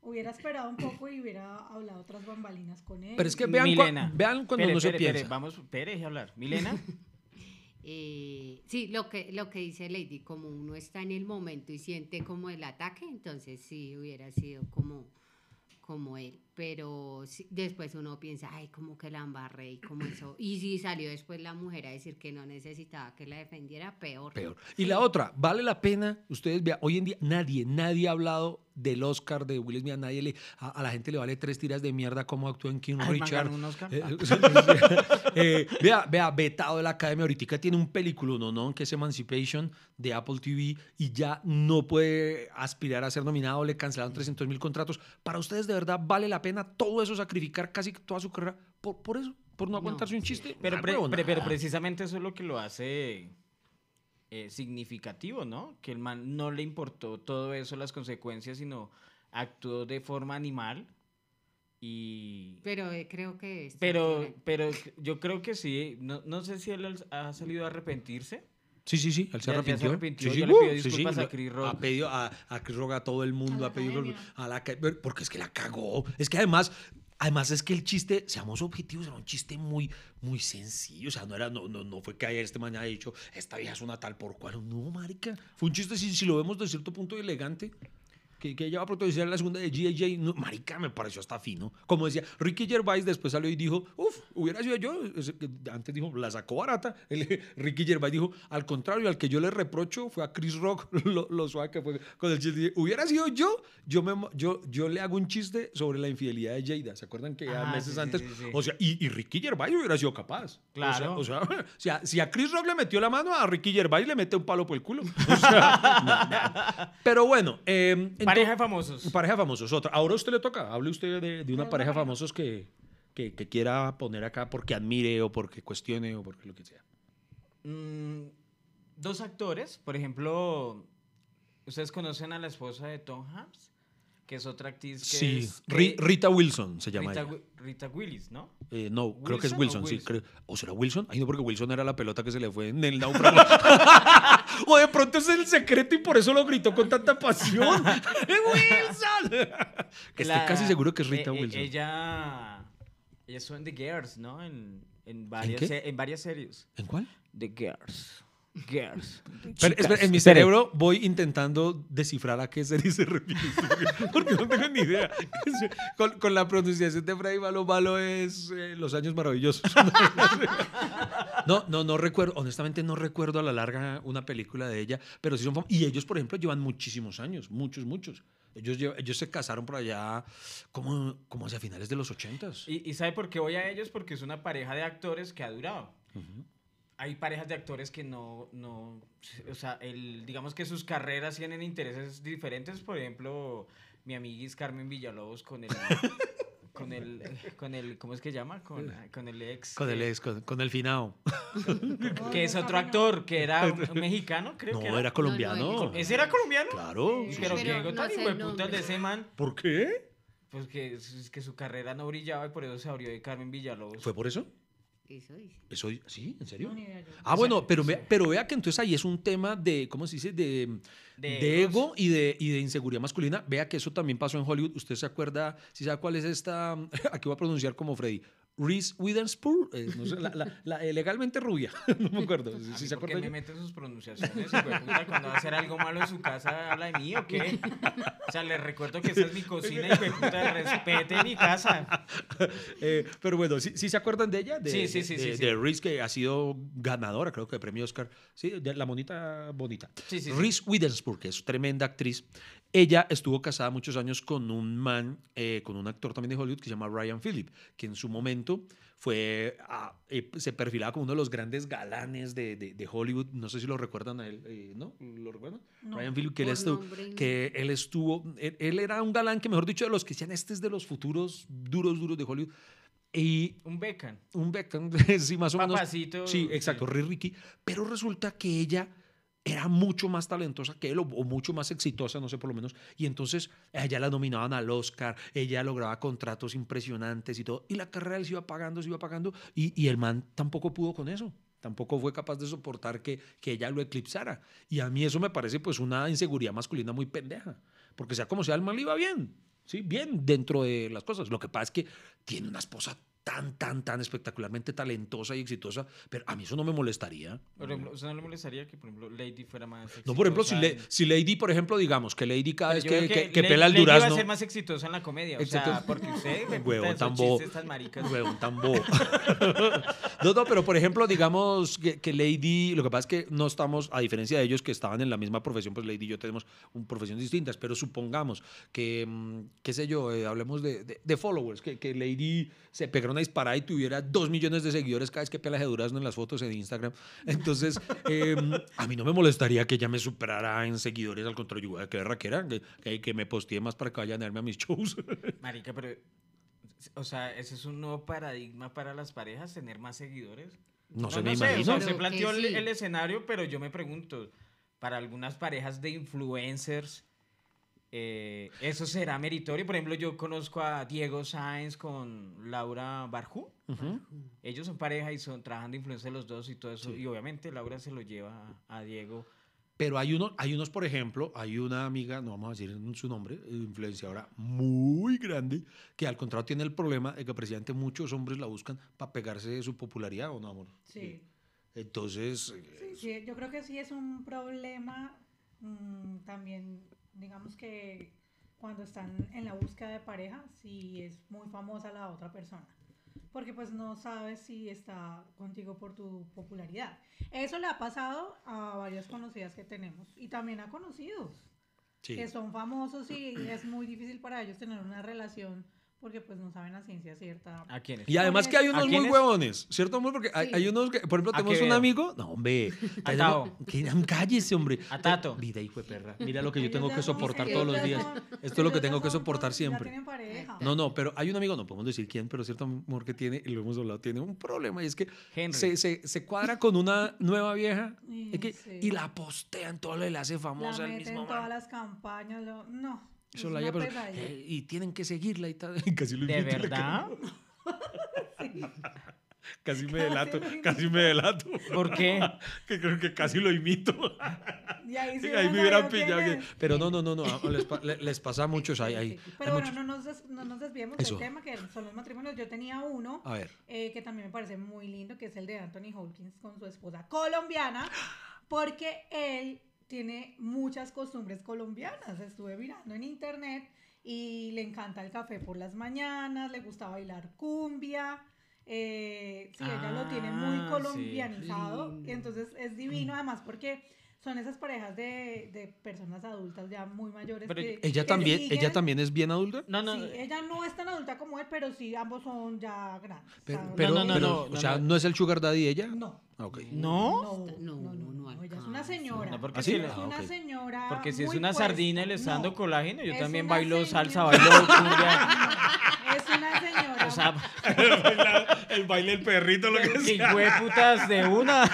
S4: hubiera esperado un poco y hubiera hablado otras bambalinas con él.
S2: Pero es que vean, cua-
S1: Milena.
S2: vean cuando
S1: Pere,
S2: no se
S1: pere, vamos, Pere, a hablar. Milena, [laughs]
S3: eh, sí, lo que, lo que dice Lady, como uno está en el momento y siente como el ataque, entonces sí hubiera sido como, como él. Pero después uno piensa, ay, como que la embarré y como eso. [clears throat] Y si salió después la mujer a decir que no necesitaba que la defendiera, peor.
S2: Peor. Y la otra, vale la pena, ustedes vean, hoy en día nadie, nadie ha hablado del Oscar de Will Smith, a nadie le, a, a la gente le vale tres tiras de mierda cómo actúa en King
S1: Ah, man
S2: Richard.
S1: un Oscar.
S2: Eh, [laughs] [laughs] eh, vea, vea, vetado de la academia, ahorita tiene un película, ¿no? ¿no? Que es Emancipation de Apple TV y ya no puede aspirar a ser nominado, le cancelaron 300 mil contratos. Para ustedes, de verdad, vale la pena todo eso, sacrificar casi toda su carrera por, por eso, por no
S3: No,
S2: aguantarse un
S3: sí.
S2: chiste.
S1: Pero,
S2: Una
S1: pre- pre- pero precisamente eso es lo que lo hace eh, significativo, ¿no? Que el man no le importó todo eso, las consecuencias, sino actuó de forma animal y...
S3: Pero eh, creo que...
S1: Pero, pero yo creo que sí, no, no sé si él ha salido a arrepentirse.
S2: Sí, sí, sí, él se arrepintió. Sí, sí,
S1: le pidió
S2: uh, sí,
S1: disculpas
S2: sí,
S1: a Chris Rock.
S2: Ha pedido a, a Chris Rock, a todo el mundo,
S4: A la
S2: ha pedido a la porque es que la cagó. Es que además, además es que el chiste, seamos objetivos, era un chiste muy, muy sencillo. O sea, no era, no, no, no fue que ayer este mañana haya dicho, esta vieja es una tal por cual. No, marica. Fue un chiste, si, si lo vemos de cierto punto elegante. Que, que ella va a protagonizar la segunda de G.I.J. No, marica, me pareció hasta fino. Como decía, Ricky Gervais después salió y dijo, uff, hubiera sido yo. Antes dijo, la sacó barata. [laughs] El- Ricky Gervais dijo, al contrario, al que yo le reprocho fue a Chris Rock, [laughs] lo, lo suave que fue con el chiste. Hubiera sido yo, yo, me, yo, yo le hago un chiste sobre la infidelidad de Jada. ¿Se acuerdan que ya
S1: Ah,
S2: meses
S1: sí,
S2: antes?
S1: sí, sí.
S2: O sea, y, y Ricky Gervais hubiera sido capaz.
S1: Claro.
S2: O sea, [laughs] o si a Chris Rock le metió la mano, a Ricky Gervais le mete un palo por el culo. O sea, no, no. Pero bueno. eh,
S1: Pareja de famosos.
S2: Pareja de famosos, otra. Ahora a usted le toca. Hable usted de, de una pareja de famosos que, que, que quiera poner acá porque admire o porque cuestione o porque lo que sea.
S1: Mm, dos actores, por ejemplo, ¿ustedes conocen a la esposa de Tom Hanks? Que es otra actriz que
S2: Sí,
S1: es... Que-
S2: Rita Wilson se llama
S1: Rita,
S2: ella.
S1: Rita Willis, ¿no?
S2: Eh, no, creo que es
S1: ¿Wilson o
S2: sí. Creo- ¿O será Wilson? Ay, no, porque Wilson era la pelota que se le fue en el náufrago. [laughs] o de pronto es el secreto y por eso lo gritó con tanta pasión. [laughs] ¡Wilson! que estoy casi seguro que es Rita
S1: eh, eh,
S2: Wilson.
S1: Ella, ella en The Girls, ¿no? En, en, varias, en varias series.
S2: ¿En cuál?
S1: The Girls. Girls.
S2: Pero, espera, en mi
S1: Espere.
S2: cerebro voy intentando descifrar a qué serie se refiere. porque- [laughs] Porque no tengo ni idea. [laughs] Con, con la pronunciación de Freddy Malo, Malo es eh, Los Años Maravillosos. [laughs] No, no, no recuerdo. Honestamente, no recuerdo a la larga una película de ella. Pero sí son. Y ellos, por ejemplo, llevan muchísimos años. Muchos, muchos. Ellos, ellos se casaron por allá como, como hacia finales de los ochentas.
S1: ¿Y, ¿Y sabe por qué voy a ellos? Porque es una pareja de actores que ha durado. Hay parejas de actores que no, no, o sea, el, digamos que sus carreras tienen intereses diferentes. Por ejemplo, mi amiguis Carmen Villalobos con el, [laughs] con el, con el, ¿cómo es que llama? Con, con el ex.
S2: Con el ex, con, con el finao. [laughs]
S1: Que es otro actor, que era [laughs] un mexicano, creo
S2: No,
S1: que
S2: era colombiano.
S3: No, no,
S1: ¿Ese era colombiano?
S2: Claro. Sí,
S1: Pero que
S3: no
S1: tan
S3: nombre.
S1: de ese man,
S2: ¿Por qué?
S1: pues que, es que su carrera no brillaba y por eso se abrió de Carmen Villalobos.
S2: ¿Fue por eso?
S3: Eso dice.
S2: ¿Eso, ¿Sí? ¿En serio?
S4: No, idea.
S2: Ah, bueno, pero, vea- pero vea que entonces ahí es un tema de, ¿cómo se dice? De,
S1: De
S2: ego y de, y de inseguridad masculina. Vea que eso también pasó en Hollywood. ¿Usted se acuerda? Si sabe cuál es esta? [laughs] Aquí voy a pronunciar como Freddy. Reese Witherspoon. eh, no sé, la, la- la, eh, legalmente rubia. [laughs] no me acuerdo.
S1: ¿A
S2: ¿Sí,
S1: mí
S2: sí se
S1: por qué
S2: acuerda?
S1: me meten sus pronunciaciones? Cuando va a hacer algo malo en su casa, ¿habla de mí o qué? O sea, les recuerdo que esa es mi cocina y puta, respete mi casa. [laughs]
S2: Eh, pero bueno, ¿sí, sí se acuerdan de ella? De,
S1: Sí, sí, sí,
S2: De,
S1: sí,
S2: de. Reese, que ha sido ganadora, creo que de premio Oscar. Sí, de la monita bonita.
S1: Sí, sí, sí.
S2: Reese Witherspoon, que es tremenda actriz. Ella estuvo casada muchos años con un man, eh, con un actor también de Hollywood que se llama Ryan Phillip, que en su momento fue, ah, eh, se perfilaba como uno de los grandes galanes de, de- de Hollywood. No sé si lo recuerdan a él, eh, ¿no? ¿Lo recuerdan?
S4: No.
S2: Ryan Phillip, que él, estuvo,
S3: nombre, no.
S2: que él estuvo, él, él era un galán que, mejor dicho, de los que decían, este es de los futuros duros, duros de Hollywood. Y
S1: Un Beckham.
S2: un Beckham, [laughs] sí, más o menos.
S1: Papacito,
S2: Sí, exacto,
S1: sí.
S2: Ri Ricky. Pero resulta que ella era mucho más talentosa que él o, mucho más exitosa, no sé por lo menos. Y entonces ella la nominaban al Oscar, ella lograba contratos impresionantes y todo. Y la carrera se iba pagando, se iba pagando. Y, y el man tampoco pudo con eso. Tampoco fue capaz de soportar que, que ella lo eclipsara. Y a mí eso me parece pues una inseguridad masculina muy pendeja. Porque sea como sea, el man le iba bien. Sí, bien dentro de las cosas. Lo que pasa es que tiene una esposa tan, tan, tan espectacularmente talentosa y exitosa, pero a mí eso no me molestaría.
S1: Por ejemplo, ¿usted no le molestaría que, por ejemplo, Lady fuera más
S2: No, por ejemplo, si,
S1: exitosa
S2: le- si Lady, por ejemplo, digamos que Lady cada vez que, que- que
S1: Lady-
S2: pela el
S1: Lady va a
S2: durazno...
S1: ser más exitosa en la comedia, o
S2: Exacto.
S1: sea, porque usted [laughs] me
S2: Huevón tan bobo. Huevón tan bobo. [laughs] no, no, pero por ejemplo, digamos que, Lady, lo que pasa es que no estamos, a diferencia de ellos que estaban en la misma profesión, pues Lady y yo tenemos un, profesiones distintas, pero supongamos que, mm, qué sé yo, eh, hablemos de, de- de followers, que, Lady se pegara una disparada y tuviera dos millones de seguidores cada vez que pela de durazno en las fotos en Instagram. Entonces, [laughs] eh, a mí no me molestaría que ella me superara en seguidores, al contrario, yo, que raquera, que, que, que me postee más para que vayan a verme a mis shows. [laughs]
S1: Marica, pero, o sea, ese es un nuevo paradigma para las parejas, tener más seguidores.
S2: No, se
S1: no
S2: me
S1: sé, o
S2: imagina.
S1: sea,
S3: Pero
S1: se planteó el,
S3: sí.
S1: el escenario, pero yo me pregunto, para algunas parejas de influencers, eh, ¿eso será meritorio? Por ejemplo, yo conozco a Diego Sáenz con Laura Barjú. Ellos son pareja y son, trabajan de influencia los dos y todo eso. Y obviamente Laura se lo lleva a, a Diego.
S2: Pero hay, uno, hay unos, por ejemplo, hay una amiga, no vamos a decir su nombre, influenciadora muy grande, que al contrario tiene el problema de que precisamente muchos hombres la buscan para pegarse de su popularidad, ¿o no, amor?
S4: Sí.
S2: Entonces,
S4: Sí, sí, yo creo que sí es un problema mm, también, digamos que cuando están en la búsqueda de pareja, si es muy famosa la otra persona, porque pues no sabes si está contigo por tu popularidad. Eso le ha pasado a varias conocidas que tenemos y también a conocidos
S2: sí.
S4: que son famosos y es muy difícil para ellos tener una relación porque pues no saben a ciencia cierta.
S1: ¿A quiénes?
S2: Y además que hay
S1: ¿A
S2: unos muy huevones, ¿cierto, amor? Porque hay,
S4: Sí.
S2: hay unos que, por ejemplo,
S1: ¿A
S2: tenemos un
S1: veo?
S2: amigo. No, hombre.
S1: A
S2: tenemos-
S1: Tao.
S2: que- Cállese, hombre.
S1: A Tato.
S2: Mira, hijo de perra. [laughs] Mira lo que yo tengo que soportar todos los días. [laughs] Esto es lo que tengo que soportar siempre. No, no, pero hay un amigo, no podemos decir quién, pero cierto amor que tiene, y lo hemos hablado, tiene un problema y es que se, se, se cuadra con una nueva vieja es que-
S4: sí.
S2: y la postean, todo le hace
S4: la
S2: famosa al
S4: meten
S2: mismo
S4: en todas
S2: man.
S4: las campañas. lo- no.
S2: Eso
S4: es
S2: la
S4: una
S2: lleva, pues, eh, y tienen que seguirla y tal. y [laughs] Casi lo
S1: ¿De verdad? [laughs] [laughs]
S2: Casi me delato, casi me delato.
S1: ¿Por qué?
S2: que creo que casi lo imito.
S4: Y ahí, sí
S2: Ahí me
S4: hubieran
S2: pillado. que-. Pero no, no, no, no. Les, pa- le- les pasa a muchos.
S4: Sí.
S2: hay
S4: Pero bueno,
S2: muchos-
S4: no nos, des- no nos desviemos
S2: Eso.
S4: del tema que son los matrimonios. Yo tenía uno
S2: A ver.
S4: eh, que también me parece muy lindo, que es el de Anthony Hopkins con su esposa colombiana, porque él tiene muchas costumbres colombianas. Estuve mirando en internet y le encanta el café por las mañanas, le gusta bailar cumbia. eh, sí, ella lo tiene muy
S1: Ah, sí.
S4: colombianizado y entonces es divino además porque son esas parejas de, de personas adultas ya muy mayores.
S1: Pero
S4: que-
S2: ¿Ella
S4: que
S2: también,
S4: siguen-
S2: ¿Ella también es bien adulta?
S1: No, no.
S4: Sí, ella no es tan adulta como él, pero sí, ambos son ya grandes.
S2: Pero,
S4: o sea,
S2: pero,
S1: no, no,
S2: pero,
S1: no,
S2: o sea,
S1: no.
S2: ¿no es el sugar daddy ella?
S4: No.
S2: Ah, ok.
S1: ¿No?
S4: No,
S3: No,
S4: no, no,
S3: no
S4: no, ella es una señora.
S1: No, porque
S2: ¿Ah, sí?
S4: Es
S2: Ah,
S4: señora.
S1: Porque si es una
S4: puesta.
S1: sardina y le está dando
S4: No,
S1: colágeno, yo
S4: es
S1: también bailo
S4: señora.
S1: salsa, bailo cumbia. [laughs]
S4: Es una señora.
S1: O sea, [laughs]
S2: el baile del perrito, lo que [laughs] sea.
S1: putas de una.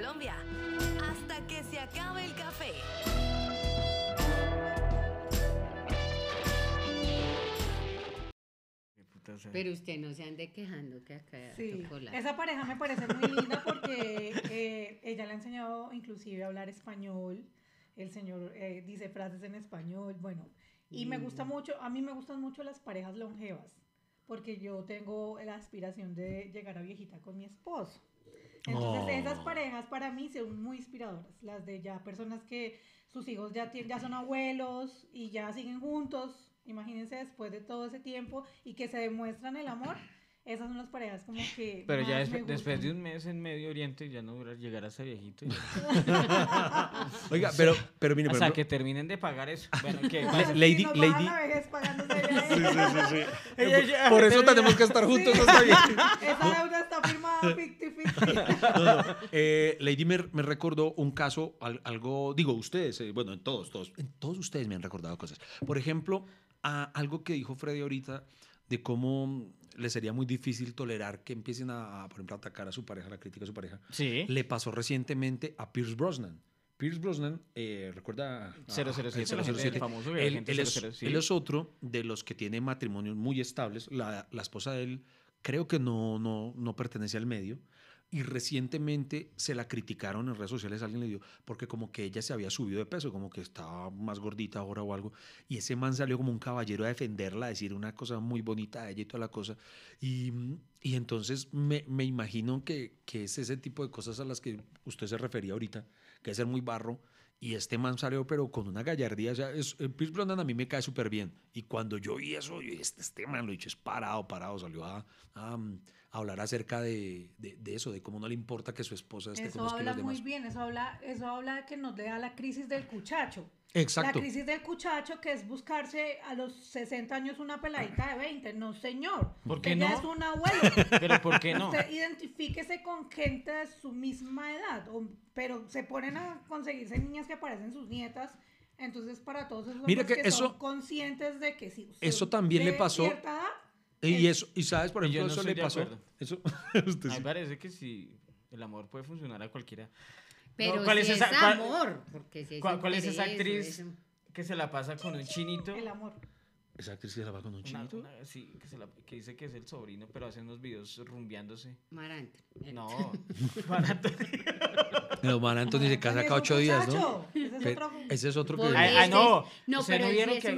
S6: Colombia. Hasta que se acabe el café.
S3: Pero usted no se ande quejando que acá
S4: Sí,
S3: tocó la-
S4: esa pareja me parece muy linda porque eh, ella le ha enseñado inclusive a hablar español. El señor eh, dice frases en español, bueno. Y me gusta mucho, a mí me gustan mucho las parejas longevas porque yo tengo la aspiración de llegar a viejita con mi esposo. Entonces
S2: Oh.
S4: esas parejas para mí son muy inspiradoras, las de ya personas que sus hijos ya, tien- ya son abuelos y ya siguen juntos, imagínense después de todo ese tiempo y que se demuestran el amor, esas son las parejas como que...
S1: Pero ya
S4: más me
S1: despe- después de un mes en Medio Oriente ya no dura llegar a ese viejito. ya. [laughs]
S2: Oiga, pero, pero mire,
S1: O
S2: por
S1: sea, que terminen de pagar eso. [laughs] Bueno.
S2: Le-
S4: Sí,
S2: Lady-
S4: bajan
S2: Lady-
S4: la vejez pagándose [laughs] ya
S2: Sí, sí, sí, sí.
S1: Ella ya-
S2: Por eso tenemos que estar juntos hasta bien.
S4: Esa deuda está firmada 50-50.
S2: No, no. Eh, Lady me, me recordó un caso, al- algo, digo, ustedes, eh, bueno, en todos, todos, en todos ustedes me han recordado cosas. Por ejemplo, a algo que dijo Freddy ahorita de cómo le sería muy difícil tolerar que empiecen a, a, por ejemplo, atacar a su pareja, la crítica a su pareja.
S1: Sí.
S2: Le pasó recientemente a Pierce Brosnan. Pierce Brosnan, eh, ¿recuerda? a-
S1: 007,
S2: el 007.
S1: el famoso
S2: Él,
S1: agente
S2: él es,
S1: 007.
S2: él es otro de los que tiene matrimonios muy estables. La, la esposa de él creo que no, no, no pertenece al medio. Y recientemente se la criticaron en redes sociales, alguien le dio, porque como que ella se había subido de peso, como que estaba más gordita ahora o algo, y ese man salió como un caballero a defenderla, a decir una cosa muy bonita de ella y toda la cosa, y, y entonces me, me imagino que, que es ese tipo de cosas a las que usted se refería ahorita, que es ser muy barro, y este man salió, pero con una gallardía. O sea, es, eh, Pierce Brosnan a mí me cae súper bien. Y cuando yo vi eso, yo este, este man lo he dicho, es parado, parado. Salió a, a, a hablar acerca de, de, de eso, de cómo no le importa que su esposa esté con
S4: Eso
S2: los
S4: habla muy
S2: más.
S4: bien, eso habla, eso habla de que nos da la crisis del cuchacho.
S2: Exacto.
S4: La crisis del cuchacho que es buscarse a los 60 años una peladita de 20. No, señor.
S1: ¿Por qué no?
S4: es un abuelo. [laughs]
S1: Pero ¿por qué no?
S4: Usted identifíquese con gente de su misma edad, o- pero se ponen a conseguirse niñas que parecen sus nietas. Entonces, para todos esos
S2: Mira que
S4: que,
S2: eso-
S4: son conscientes de que si usted
S2: eso también le pasó-
S4: cierta edad,
S2: Y
S4: es-
S2: eso, y sabes, por ejemplo,
S1: no
S2: eso le pasó. Eso, [laughs] usted
S1: A mí
S2: sí.
S1: me parece que sí, el amor puede funcionar a cualquiera.
S3: Pero
S1: ¿cuál
S3: si
S1: es
S3: es,
S1: esa- cuál-
S3: amor. porque si es
S1: ¿Cuál, cuál es esa actriz
S3: eso.
S1: que se la pasa con un chinito?
S4: el amor.
S2: Esa actriz que se la va con un chinito.
S1: una- sí, que, se la- que dice que es el sobrino, pero hace unos videos rumbeándose.
S3: Maranta.
S1: No, [laughs] Antonio.
S2: Pero Man Anthony se casa cada ocho días, ¿no?
S4: Muchacho, ese es
S2: Pero
S4: otro-
S2: ese es otro que.
S1: Ah, ah, no,
S3: no,
S1: ¿ustedes
S3: pero
S1: no vieron
S3: es
S1: que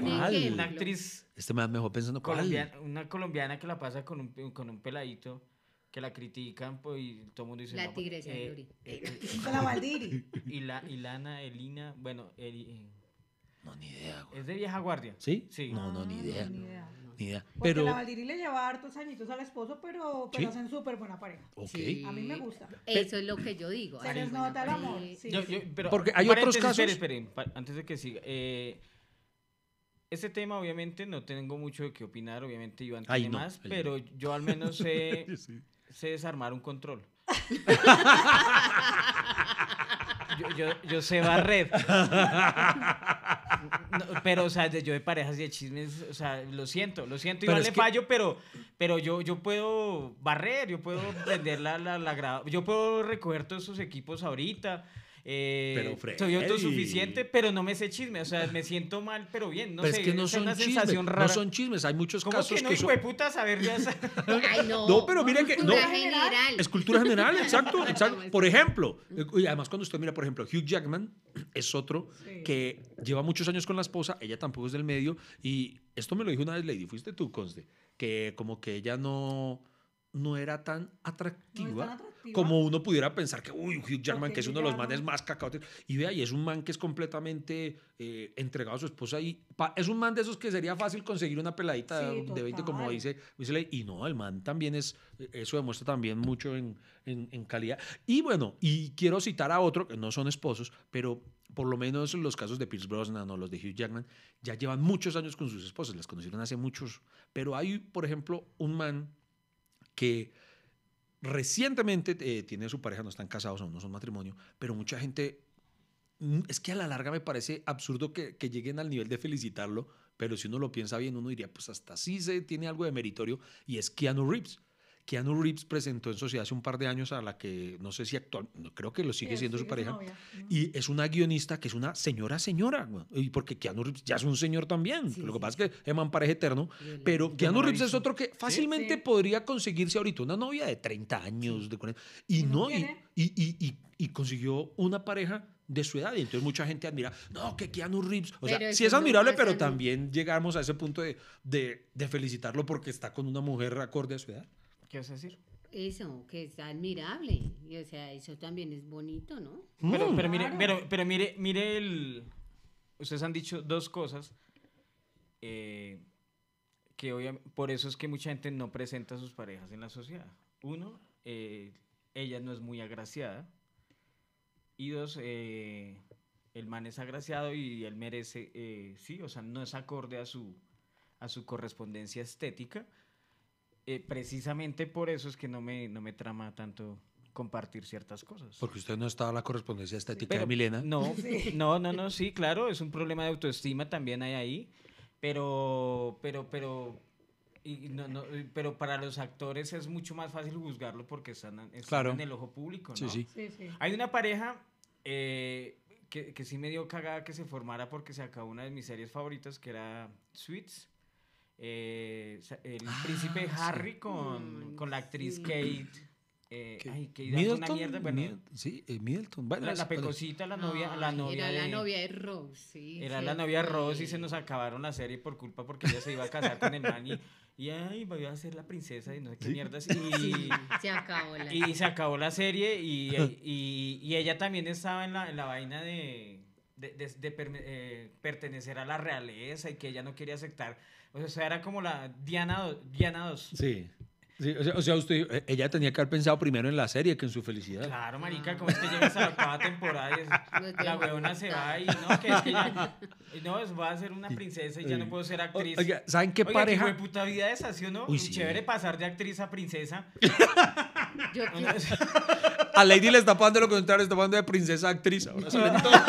S1: una actriz
S2: Este me dejó pensando, ¿cuál?
S1: colombiana, una colombiana que la pasa con un, con un peladito que la critican pues, y todo el mundo dice
S3: La
S1: no,
S3: tigresa de
S1: eh, eh, [laughs]
S4: de la Valdiri.
S1: y la Ilana Elina bueno Eli- eh,
S2: No, ni idea. güey.
S1: es de vieja guardia
S2: ¿Sí?
S1: Sí.
S2: No, no, ni
S4: Ah,
S2: idea.
S4: ni idea.
S2: Ni idea.
S4: Porque
S2: Pero,
S4: la Valdiri le lleva hartos añitos al esposo, pero, pero
S2: ¿Sí?
S4: hacen súper buena pareja.
S2: ok.
S3: Sí.
S4: A mí me gusta.
S3: Eso es lo que yo digo.
S4: Se les nota el amor. Sí,
S1: Yo- yo- pero,
S2: Porque hay otros casos-
S1: espere, espere, antes de que siga eh, este tema obviamente no tengo mucho de qué opinar obviamente Iván
S2: Ay,
S1: tiene
S2: no,
S1: más pero yo al menos sé, [laughs]
S2: Sí.
S1: sé desarmar un control [laughs] yo, yo, yo sé barrer. [laughs] No, pero, o sea, yo de parejas y de chismes, o sea, lo siento, lo siento,
S2: Pero
S1: igual
S2: es
S1: le
S2: que-
S1: fallo, pero, pero yo, yo puedo barrer, yo puedo [laughs] prender la, la, la gra- yo puedo recoger todos esos equipos ahorita. Eh,
S2: Pero, Freddy.
S1: soy autosuficiente, pero no me sé chisme, o sea, me siento mal, pero bien, no
S2: pero
S1: sé,
S2: es que no
S1: es
S2: son
S1: una
S2: chismes.
S1: sensación
S2: No
S1: rara.
S2: son chismes. Hay muchos
S1: ¿Cómo
S2: casos
S1: que no,
S2: que
S1: hijo
S2: son.
S1: de puta, saber ya esa- [laughs]
S3: Ay, no.
S2: No, pero mire que-
S3: cultura
S2: no.
S3: general.
S2: Es cultura general, [laughs] exacto, exacto.
S3: Vamos.
S2: Por ejemplo, eh, y además cuando usted mira, por ejemplo, Hugh Jackman es otro
S4: Sí.
S2: que lleva muchos años con la esposa, ella tampoco es del medio, y esto me lo dijo una vez Lady, fuiste tú, Conste, que como que ella no, no era tan atractiva,
S4: atractiva.
S2: como uno pudiera pensar que, uy, Hugh Jackman,
S4: Porque
S2: que es uno de los manes más cacaotes, y vea, y es un man que es completamente eh, entregado a su esposa, y pa- es un man de esos que sería fácil conseguir una peladita
S4: Sí,
S2: de 20, como dice, dice y no, el man también es, eso demuestra también mucho en, en- en calidad. Y bueno, y quiero citar a otro, que no son esposos, pero por lo menos los casos de Pierce Brosnan o los de Hugh Jackman ya llevan muchos años con sus esposas, las conocieron hace muchos. Pero hay, por ejemplo, un man que recientemente eh, tiene su pareja, no están casados, no, no son matrimonio, pero mucha gente, mm, es que a la larga me parece absurdo que, que lleguen al nivel de felicitarlo, pero si uno lo piensa bien, uno diría, pues hasta sí se tiene algo de meritorio, y es Keanu Reeves. Keanu Reeves presentó en Sociedad hace un par de años a la que no sé si actual, no, creo que lo sigue
S4: Sí,
S2: siendo su
S4: sigue
S2: pareja.
S4: novia. Ujú.
S2: Y es una guionista que es una señora, señora. Y porque Keanu Reeves ya es un señor también.
S3: Sí,
S2: Lo que
S3: sí,
S2: pasa es que Eman pareja eterno. Pero Keanu Reeves es otro que fácilmente
S4: Sí.
S2: podría conseguirse ahorita una novia de 30 años. De 40, y
S4: ¿Y no
S2: y, y, y, y- consiguió una pareja de su edad. Y entonces mucha gente admira, no, que Keanu Reeves. O sea,
S3: Pero
S2: sí es admirable, pero también llegamos a ese punto de, de, de felicitarlo porque está con una mujer acorde a su edad.
S1: ¿Qué vas a decir?
S3: Eso, que es admirable. Y, o sea, eso también es bonito, ¿no?
S1: Pero,
S2: Mm.
S1: pero mire,
S4: Claro.
S1: pero, pero mire, mire el. Ustedes han dicho dos cosas. eh, que obviamente, por eso es que mucha gente no presenta a sus parejas en la sociedad. Uno, eh, ella no es muy agraciada. Y dos, eh, el man es agraciado y él merece, eh, sí, o sea, no es acorde a su, a su correspondencia estética. Eh, precisamente por eso es que no me, no me trama tanto compartir ciertas cosas.
S2: Porque usted no estaba en la correspondencia estética de
S1: Pero-
S2: Milena.
S1: No, [laughs] no, no, no, sí, claro, es un problema de autoestima también hay ahí, pero, pero, pero, y no, no, pero para los actores es mucho más fácil juzgarlo porque están, están
S2: Claro.
S1: en el ojo público, ¿no?
S2: Sí, sí.
S4: Sí, sí.
S1: Hay una pareja eh, que, que sí me dio cagada que se formara porque se acabó una de mis series favoritas que era Sweets. Eh, el
S2: Ah,
S1: príncipe
S2: sí.
S1: Harry con, con la actriz
S3: sí.
S1: Kate. eh,
S2: ¿Qué?
S1: ay, que era una mierda,
S2: sí, eh, Middleton. Bueno,
S1: la, la pecosita, la novia, la novia
S3: Era
S1: de-
S3: la novia de Rose, sí.
S1: Era la novia de. Rose y se nos acabaron la serie por culpa porque ella se iba a casar con el man y, y ay, voy a ser la princesa y no sé qué mierdas. Y,
S3: Sí, se acabó la
S1: y se acabó la serie y, y- y ella también estaba en la, en la vaina de, de, de- de perme- eh, pertenecer a la realeza y que ella no quería aceptar. O sea, era como la Diana, Diana 2.
S2: Sí. Sí, o sea, o sea, usted, eh, ella tenía que haber pensado primero en la serie que en su felicidad.
S1: Claro, marica, como es que llegas a la [laughs] octava temporada y es- la huevona se va y no, que es que ya, y no, es- voy a ser una princesa y ya no puedo ser actriz.
S2: Oiga, ¿saben qué
S1: Oiga,
S2: pareja?
S1: qué puta vida esa, ¿sí o no?
S2: Uy, sí.
S1: Chévere pasar de actriz a princesa.
S3: Yo [laughs] quiero-
S2: A Lady le está pasando lo contrario, está pasando de princesa actriz. Ahora [laughs] salen todos.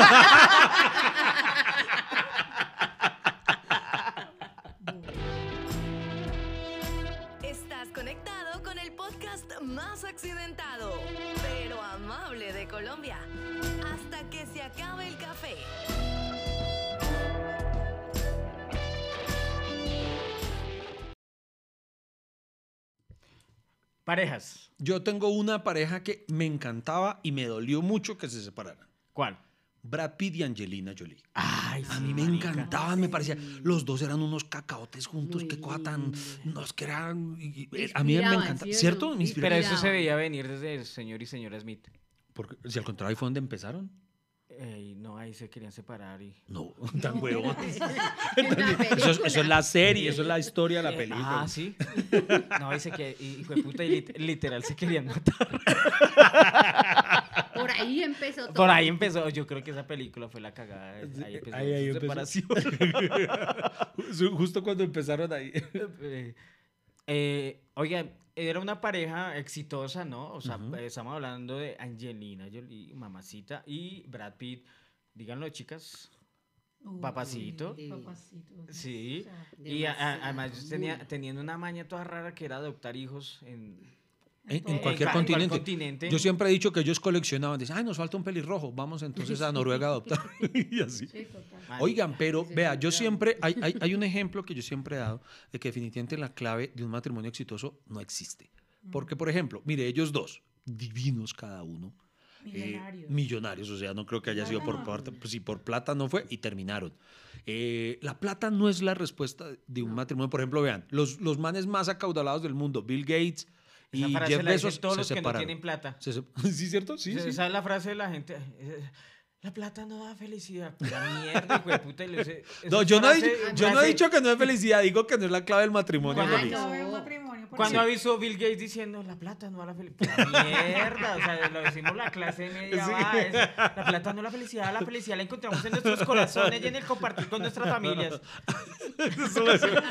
S1: Parejas.
S2: Yo tengo una pareja que me encantaba y me dolió mucho que se separaran.
S1: ¿Cuál?
S2: Brad Pitt y Angelina Jolie.
S1: Ay,
S2: A mí me encantaban, me parecía. Los dos eran unos cacaotes juntos,
S3: Muy
S2: qué cosa tan.
S3: lindo.
S2: No, es que eran. y- y- a mí me
S3: Inspiraban,
S2: encanta.
S3: ¿sí o
S2: ¿Cierto? Me.
S1: Pero eso se veía venir desde el señor y señora Smith.
S2: Porque, si al contrario, ahí fue donde empezaron.
S1: Ey, no, ahí se querían separar y...
S2: No, [laughs] tan huevón. [laughs] Eso, es- eso es
S3: película.
S2: la serie, eso es la historia de la película.
S1: Ah, sí. [laughs] No, ahí se que y, hijo de puta, y lit- literal se querían matar.
S3: Por ahí empezó todo.
S1: Por ahí empezó, yo creo que esa película fue la cagada. Ahí empezó
S2: Ahí- ahí
S1: su
S2: empezó.
S1: separación.
S2: Ju- Justo cuando empezaron ahí.
S1: Eh, eh, oiga, era una pareja exitosa, ¿no? O sea, eh, estamos hablando de Angelina Jolie, mamacita, y Brad Pitt. Díganlo, chicas.
S4: Uy,
S1: Papacito.
S3: Sí.
S4: Papacito.
S1: Sí.
S4: O sea,
S1: Y a- a- además ellos tenía, tenían una maña toda rara que era adoptar hijos en,
S2: En, en
S4: todo.
S2: cualquier
S1: en cual
S2: continente. Yo siempre he dicho que ellos coleccionaban. Dicen, ay, nos falta un pelirrojo. Vamos entonces a Noruega a adoptar. [laughs] [laughs] y así.
S4: Sí, total.
S1: Marica,
S2: Oigan, pero vea, yo siempre, hay, hay, hay un ejemplo que yo siempre he dado de que definitivamente la clave de un matrimonio exitoso no existe. Porque, por ejemplo, mire, ellos dos, divinos cada uno, eh,
S4: Millonarios.
S2: millonarios, o sea, no creo que haya sido por
S4: Plata.
S2: parte, pues si por plata no fue y terminaron. Eh, la plata no es la respuesta de un matrimonio. Por ejemplo, vean, los, los manes más acaudalados del mundo, Bill Gates y
S1: esa frase
S2: Jeff
S1: la dicen todos
S2: se
S1: los que no tienen plata.
S2: Se [laughs] ¿Sí, cierto? Sí, sí.
S1: Esa es la frase de la gente. eh, La plata no da felicidad. La mierda, hijo de puta. y le dice- [laughs]
S2: No, yo no, he,
S1: frase-
S2: dicho- yo no he
S1: frase-
S2: dicho que no es felicidad, digo que no es la clave del matrimonio.
S1: No.
S4: Ay,
S1: no.
S4: matrimonio.
S1: Cuando avisó Bill Gates diciendo la plata no da la felicidad. La mierda, o sea, lo decimos la clase media.
S2: Sí.
S1: va, es- la plata no da la felicidad, la felicidad la encontramos en nuestros corazones y en el compartir con nuestras familias. [laughs]
S2: Eso lo decía.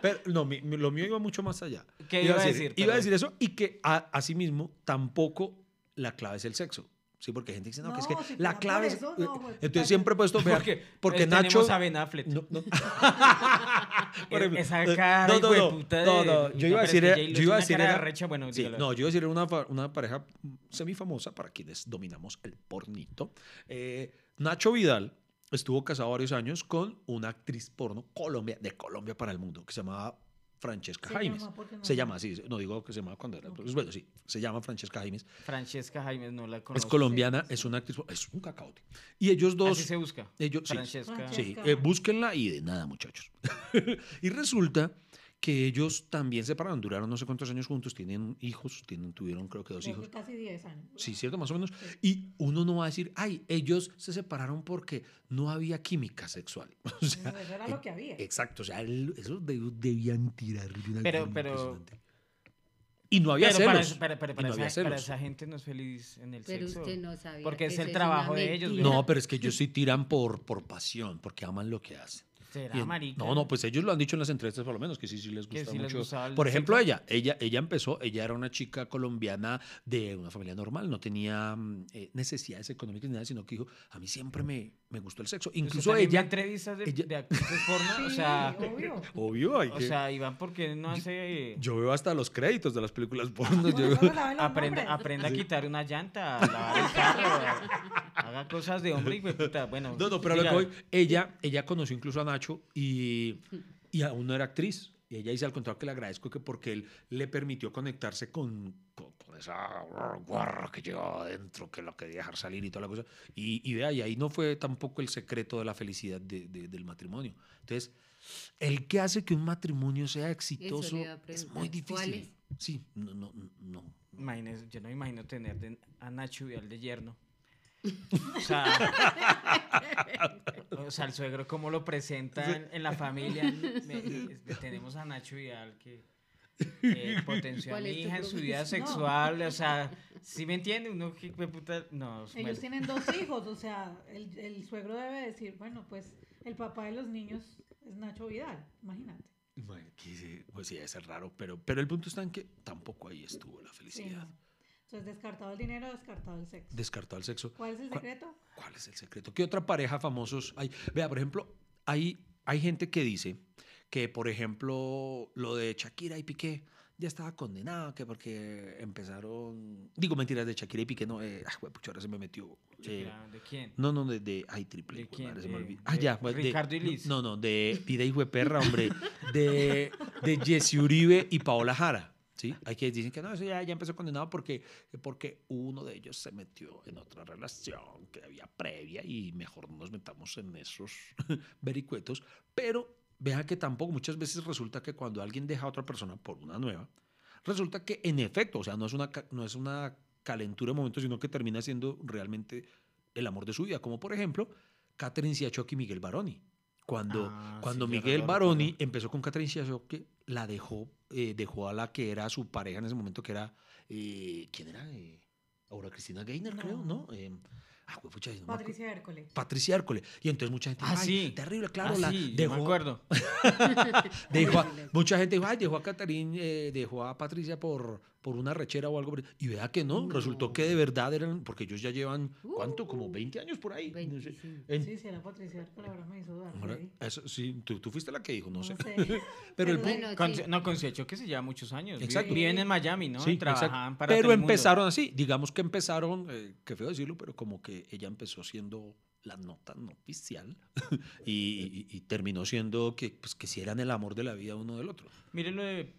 S2: Pero no, mi- lo mío iba mucho más allá.
S1: ¿Qué iba a decir?
S2: Iba a decir eso y que a- asimismo tampoco la clave es el sexo. Sí, porque hay gente que dice, no, que es que
S4: si
S2: la clave es...
S4: eso, no, güey,
S2: Entonces siempre he puesto, vea,
S1: Porque,
S2: porque Nacho...
S1: tenemos a Ben Affleck.
S2: No, no. [laughs]
S1: E- esa
S2: eh,
S1: cara,
S2: no,
S1: puta
S2: no,
S1: de-
S2: no,
S1: no,
S2: yo iba a decir, yo iba a
S1: una
S2: decir, era-
S1: bueno,
S2: sí, no, yo iba a decir una, una pareja semifamosa para quienes dominamos el pornito. Eh, Nacho Vidal estuvo casado varios años con una actriz porno Colombia, de Colombia para el mundo, que se llamaba Francesca
S4: Se
S2: Jaimes.
S4: llama porque no
S2: se llama así, no digo que se llama cuando era, pues bueno, sí, se llama Francesca Jaimes.
S1: Francesca Jaime no la
S2: Es
S1: conozco.
S2: colombiana, es una actriz, es un cacaote. Y ellos dos...
S1: Así se busca.
S2: Ellos, sí,
S1: Francesca.
S4: Francesca.
S2: Sí, eh, búsquenla y de nada, muchachos. [laughs] y resulta que ellos también se separaron, duraron no sé cuántos años juntos, tienen hijos, tienen, tuvieron creo que dos
S4: Creo que
S2: hijos.
S4: Casi 10 años.
S2: Sí, cierto, más o menos. Y uno no va a decir, ay, ellos se separaron porque no había química sexual. [laughs] O sea,
S4: Eso era
S2: eh,
S4: lo que había.
S2: Exacto, o sea, de- debían tirar de una
S1: Pero- pero-.
S2: Y no había
S1: Pero
S2: celos.
S1: para- para- para
S2: no había
S1: esa, para
S2: celos.
S1: esa gente no es feliz en el
S3: Pero
S1: sexo.
S3: usted no sabía.
S1: Porque
S3: que
S1: es el
S3: eso
S1: trabajo de ellos.
S2: No, pero es que ellos [laughs] sí tiran por, por pasión, porque aman lo que hacen.
S1: ¿Será,
S2: en-? No, no, pues ellos lo han dicho en las entrevistas por lo menos, que sí, sí les gusta
S1: sí
S2: mucho. por ejemplo, ella, ella, ella empezó, ella era una chica colombiana de una familia normal, no tenía mm, eh, necesidades económicas ni nada, sino que dijo, a mí siempre me, me gustó el sexo.
S1: ¿Usted
S2: Incluso ella,
S1: entrevistas de,
S2: ella-
S1: de actrices porno, o
S4: Sí,
S1: sea,
S4: obvio.
S2: obvio, hay
S1: o
S2: que-
S1: sea, Iván, ¿por qué no hace...
S2: yo veo hasta los créditos de las películas porno. Yo-
S4: no
S1: aprenda a quitar una llanta, a lavar el carro, haga cosas de hombre y puta, bueno.
S2: No, no, pero lo que voy, ella, ella conoció incluso a Nacho y, y aún no era actriz. Y ella dice al contrario que le agradezco que porque él le permitió conectarse con, con- con esa guarra que llevaba adentro, que lo quería dejar salir y toda la cosa. Y, y vea, y ahí no fue tampoco el secreto de la felicidad de- de- del matrimonio. Entonces, el que hace que un matrimonio sea exitoso es muy
S3: ¿Cuál
S2: difícil. Sí, no, no, no.
S1: Imagínese, yo no me imagino tener de- a Nacho Vidal de yerno. O sea, [laughs] o sea, el suegro cómo lo presentan en la familia. Me- me- tenemos a Nacho Vidal que eh, [laughs] potenció a
S3: ¿Cuál
S1: mi
S3: es tu
S1: hija en su vida sexual. O sea, ¿sí me entiende? Uno que puta. No,
S4: Ellos tienen dos [laughs] hijos, o sea, el, el suegro debe decir, bueno, pues el papá de los niños es Nacho Vidal, imagínate.
S2: Bueno, que sí, pues sí, ser raro, pero, pero el punto está en que tampoco ahí estuvo la
S4: Sí,
S2: felicidad.
S4: no. Entonces, descartado el dinero, descartado el sexo.
S2: Descartó al sexo.
S4: ¿Cuál es el
S2: ¿Cuál-
S4: secreto?
S2: ¿Cuál es el secreto? ¿Qué otra pareja famosos hay? Vea, por ejemplo, hay, hay gente que dice que, por ejemplo, lo de Shakira y Piqué ya estaba condenado, que porque empezaron... Digo mentiras de Shakira y Piqué, no, eh, ah, pucha, ahora se me metió. eh,
S1: ¿De quién?
S2: no, no, de, de ay, triple.
S1: ¿De quién?
S2: madre, se me
S1: De-
S2: olvidó. Ah, ya, pues, de-
S1: Ricardo y Liz.
S2: No, no, de Pida y perra, [laughs] hombre. De, de Jesse Uribe y Paola Jara. ¿Sí? Hay que dicen que no, eso ya, ya empezó condenado porque, porque uno de ellos se metió en otra relación que había previa y mejor no nos metamos en esos [laughs] vericuetos. Pero vea que tampoco muchas veces resulta que cuando alguien deja a otra persona por una nueva, resulta que en efecto, o sea, no es una, no es una calentura de momento, sino que termina siendo realmente el amor de su vida. Como por ejemplo, Catherine Siachoque y Miguel Baroni. Cuando,
S1: Ah,
S2: cuando
S1: sí,
S2: Miguel Baroni empezó con Catherine Siachoque, la dejó, eh, dejó a la que era su pareja en ese momento, que era, eh, ¿quién era? Eh, Aura Cristina Gainer, creo, ¿no? Eh, ah, juepucha, no me acuerdo.
S4: Patricia Hércules.
S2: Patricia Hércules. Y entonces mucha gente
S1: Ah,
S2: ay,
S1: sí.
S2: terrible, claro,
S1: Ah,
S2: la
S1: sí,
S2: dejó,
S1: me acuerdo. [laughs]
S2: Dejó a- [laughs] mucha gente dijo, ay, dejó a Catarina, dejó a Patricia por, por una rechera o algo. Y vea que no,
S3: No.
S2: resultó que de verdad eran, porque ellos ya llevan, ¿cuánto? Como 20 años por ahí. no sé.
S3: 25.
S2: En-
S4: Sí, sí, era Patricia ahora me hizo dudar.
S2: ahora,
S4: Freddy.
S2: eso, sí, tú, tú fuiste la que dijo, no,
S4: No
S2: sé.
S4: sé. [laughs]
S2: Pero el
S4: Pero
S3: Bueno,
S1: Con-
S3: sí.
S1: no, con Siecho que se lleva muchos años.
S2: Exacto.
S1: Viven en Miami, ¿no?
S2: Sí,
S1: y trabajaban para
S2: Pero empezaron así, digamos que empezaron, eh, qué feo decirlo, pero como que ella empezó siendo la nota no oficial [laughs] y, y- y terminó siendo que, pues, que si eran el amor de la vida uno del otro.
S1: Miren lo de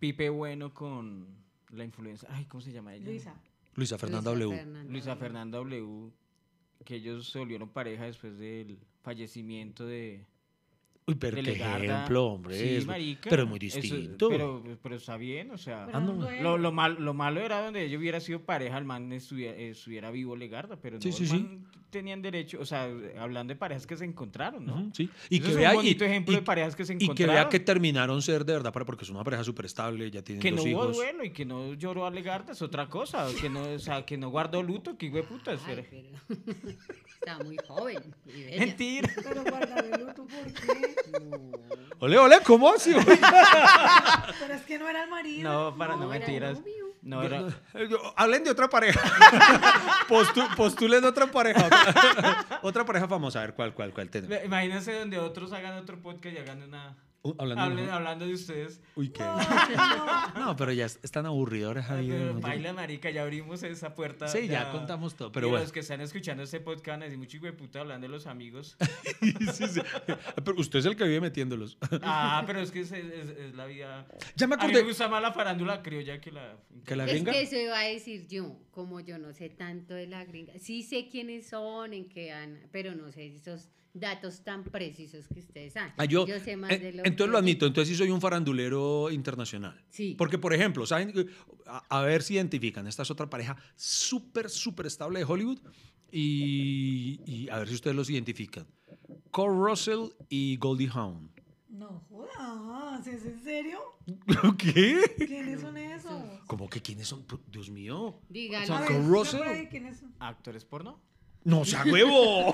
S1: Pipe Bueno con la influencia. Ay, ¿cómo se llama ella?
S4: Luisa.
S2: Luisa Fernanda
S3: Luisa
S2: W.
S3: Fernanda
S1: Luisa. Fernanda W. Que ellos se volvieron pareja después del fallecimiento de.
S2: Uy, pero qué
S1: Legarda.
S2: ejemplo, hombre.
S1: Sí,
S2: es-
S1: marica.
S2: pero es muy
S1: Eso-
S2: distinto.
S1: pero, pero está bien, o sea.
S2: Ah, no.
S4: un.
S1: Lo, lo, mal- lo malo era donde ellos hubiera sido pareja, el man estuviera, estuviera vivo Legarda, pero no,
S2: Sí, sí,
S1: el
S2: sí.
S1: man tenían derecho, o sea, hablando de parejas que se encontraron, ¿no?
S2: Sí. Y
S1: Eso
S2: que
S1: es un
S2: vea, y-
S1: ejemplo
S2: y-
S1: de parejas que se
S2: y que vea que terminaron ser de verdad, para- porque es una pareja súper estable, ya tienen
S1: Que no
S2: dos
S1: hubo
S2: hijos.
S1: duelo y que no lloró a Legarda es otra cosa, que no, o sea, que no guardó luto, que hijo de puta.
S3: Ay, pero [laughs] está muy joven. y bella.
S1: Mentira.
S4: Pero guardar el luto, ¿por qué? [laughs]
S2: Ole, ole, ¿cómo así? [laughs]
S4: Pero es que no era el marido.
S1: No, para no,
S3: No,
S1: mentiras. No era.
S2: Hablen de otra pareja. [laughs] Postu- postulen otra pareja. Otra, pareja famosa. A ver, ¿cuál, cuál, cuál tenemos?
S1: Imagínense donde otros hagan otro podcast y hagan una.
S2: Uh, hablando,
S1: Hablen, hablando de ustedes.
S2: Uy, qué.
S4: No, [laughs]
S2: No, pero ya es, es tan aburridor, Javier.
S1: Pero
S2: no
S1: baila, marica, ya abrimos esa puerta.
S2: Sí, ya contamos todo, pero
S1: Y
S2: bueno.
S1: Los que están escuchando este podcast decir mucho hijo de puta hablando de los amigos. [laughs]
S2: Sí, sí. Pero usted es el que vive metiéndolos. [laughs]
S1: Ah, pero es que es, es- es la vida.
S2: Ya me
S1: A mí me
S2: acordé.
S1: gusta más la farándula criolla que la.
S2: Que la
S3: Es
S2: gringa.
S3: que eso iba a decir yo, como yo no sé tanto de la gringa. Sí sé quiénes son, en qué han, pero no sé esos datos tan precisos que ustedes saben.
S2: Ah, yo,
S3: sé más
S2: eh,
S3: de lo
S2: entonces
S3: que-
S2: lo admito, entonces sí soy un farandulero internacional.
S3: Sí.
S2: Porque, por ejemplo, ¿saben? A, a ver si identifican, esta es otra pareja súper, súper estable de Hollywood y, y a ver si ustedes los identifican. Cole Russell y Goldie Hawn.
S4: no jodas, ¿es en serio? [laughs]
S2: ¿Qué?
S4: ¿Quiénes son esos?
S2: ¿Cómo que quiénes son? Dios mío.
S3: Dígalo.
S4: A
S2: Son
S4: ver,
S2: con
S4: busca
S2: Russell.
S4: quiénes son.
S1: ¿Actores porno?
S2: No sea huevo.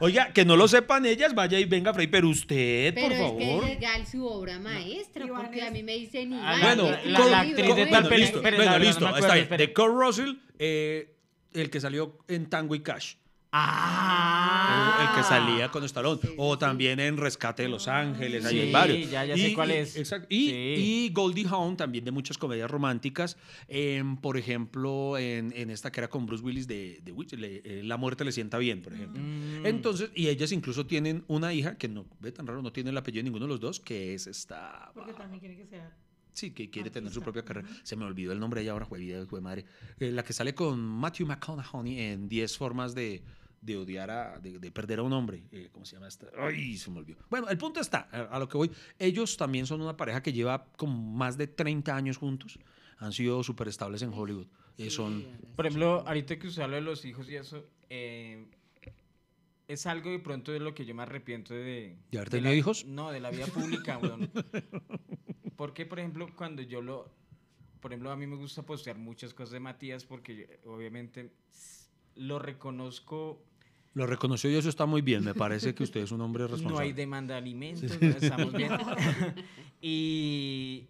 S2: Oiga, que no lo sepan ellas, vaya y venga, Frey, pero usted,
S3: Pero
S2: por
S3: es
S2: favor.
S3: que es legal su obra maestra,
S4: Iván
S3: porque a mí me dicen
S1: Ah,
S3: Iván.
S2: Bueno,
S1: la- la- la actriz de
S3: bueno,
S1: tal
S2: bueno,
S1: peli-
S2: listo, bueno,
S1: no, no
S2: listo,
S1: acuerdo,
S2: está bien.
S1: espere.
S2: De Cole Russell, eh, el que salió en Tango y Cash.
S1: Ah.
S2: el que salía con Stallone.
S3: Sí,
S2: o también en Rescate de Los Ángeles, ahí
S1: Sí,
S2: hay varios.
S1: ya- ya sé
S2: Y-
S1: cuál
S2: y-
S1: es.
S2: exacto. Y,
S1: Sí.
S2: y Goldie Hawn también de muchas comedias románticas. em, por ejemplo, en, en esta que era con Bruce Willis de, de Witch, le- eh, La muerte le sienta bien, por ejemplo.
S1: Mm.
S2: Entonces, y ellas incluso tienen una hija que no ve tan raro, no tiene el apellido de ninguno de los dos, que es esta.
S4: Porque también quiere que sea.
S2: Sí, que quiere tener su propia carrera. Se me olvidó el nombre de ella ahora, fue vida de madre. Eh, la que sale con Matthew McConaughey en 10 formas de, de odiar a, de, de perder a un hombre. Eh, ¿Cómo se llama esta? Ay, se me olvidó. Bueno, el punto está, a, a lo que voy. Ellos también son una pareja que lleva como más de 30 años juntos. Han sido súper estables en Hollywood. Eh, son,
S1: Por ejemplo, ahorita que usted habla de los hijos y eso, eh, es algo de pronto de lo que yo me arrepiento de...
S2: ¿De haber
S1: de
S2: tenido
S1: la-
S2: hijos?
S1: No, de la vida pública, weón. [laughs] Porque, por ejemplo, cuando yo lo... Por ejemplo, a mí me gusta postear muchas cosas de Matías porque yo, obviamente lo reconozco
S2: lo reconoció y eso está muy bien. Me parece que usted es un hombre responsable. [laughs]
S1: No hay demanda de alimentos, no estamos bien. [laughs] [laughs] y,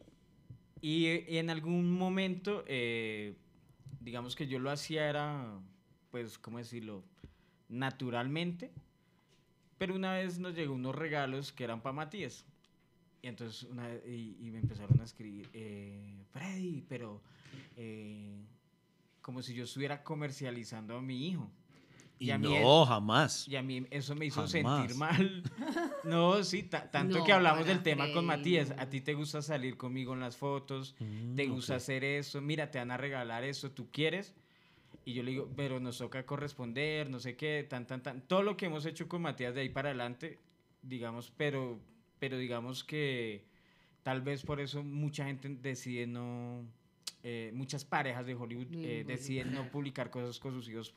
S1: y, y en algún momento, eh, digamos que yo lo hacía era, pues, ¿cómo decirlo? Naturalmente. Pero una vez nos llegó unos regalos que eran para Matías. Y entonces una, y, y me empezaron a escribir, eh, Freddy, pero eh, como si yo estuviera comercializando a mi hijo.
S2: Y
S1: a mí
S2: no, jamás.
S1: y a mí eso me hizo
S2: Jamás.
S1: sentir mal. [laughs] No, sí, ta- tanto
S3: No,
S1: que hablamos del tema con Matías. A ti te gusta salir conmigo en las fotos,
S2: Mm,
S1: te gusta hacer eso, mira, te van a regalar eso, tú quieres. Y yo le digo, pero nos toca corresponder, no sé qué, tan, tan, tan. Todo lo que hemos hecho con Matías de ahí para adelante, digamos, pero, pero digamos que tal vez por eso mucha gente decide no, eh, muchas parejas de Hollywood eh, deciden no publicar cosas con sus hijos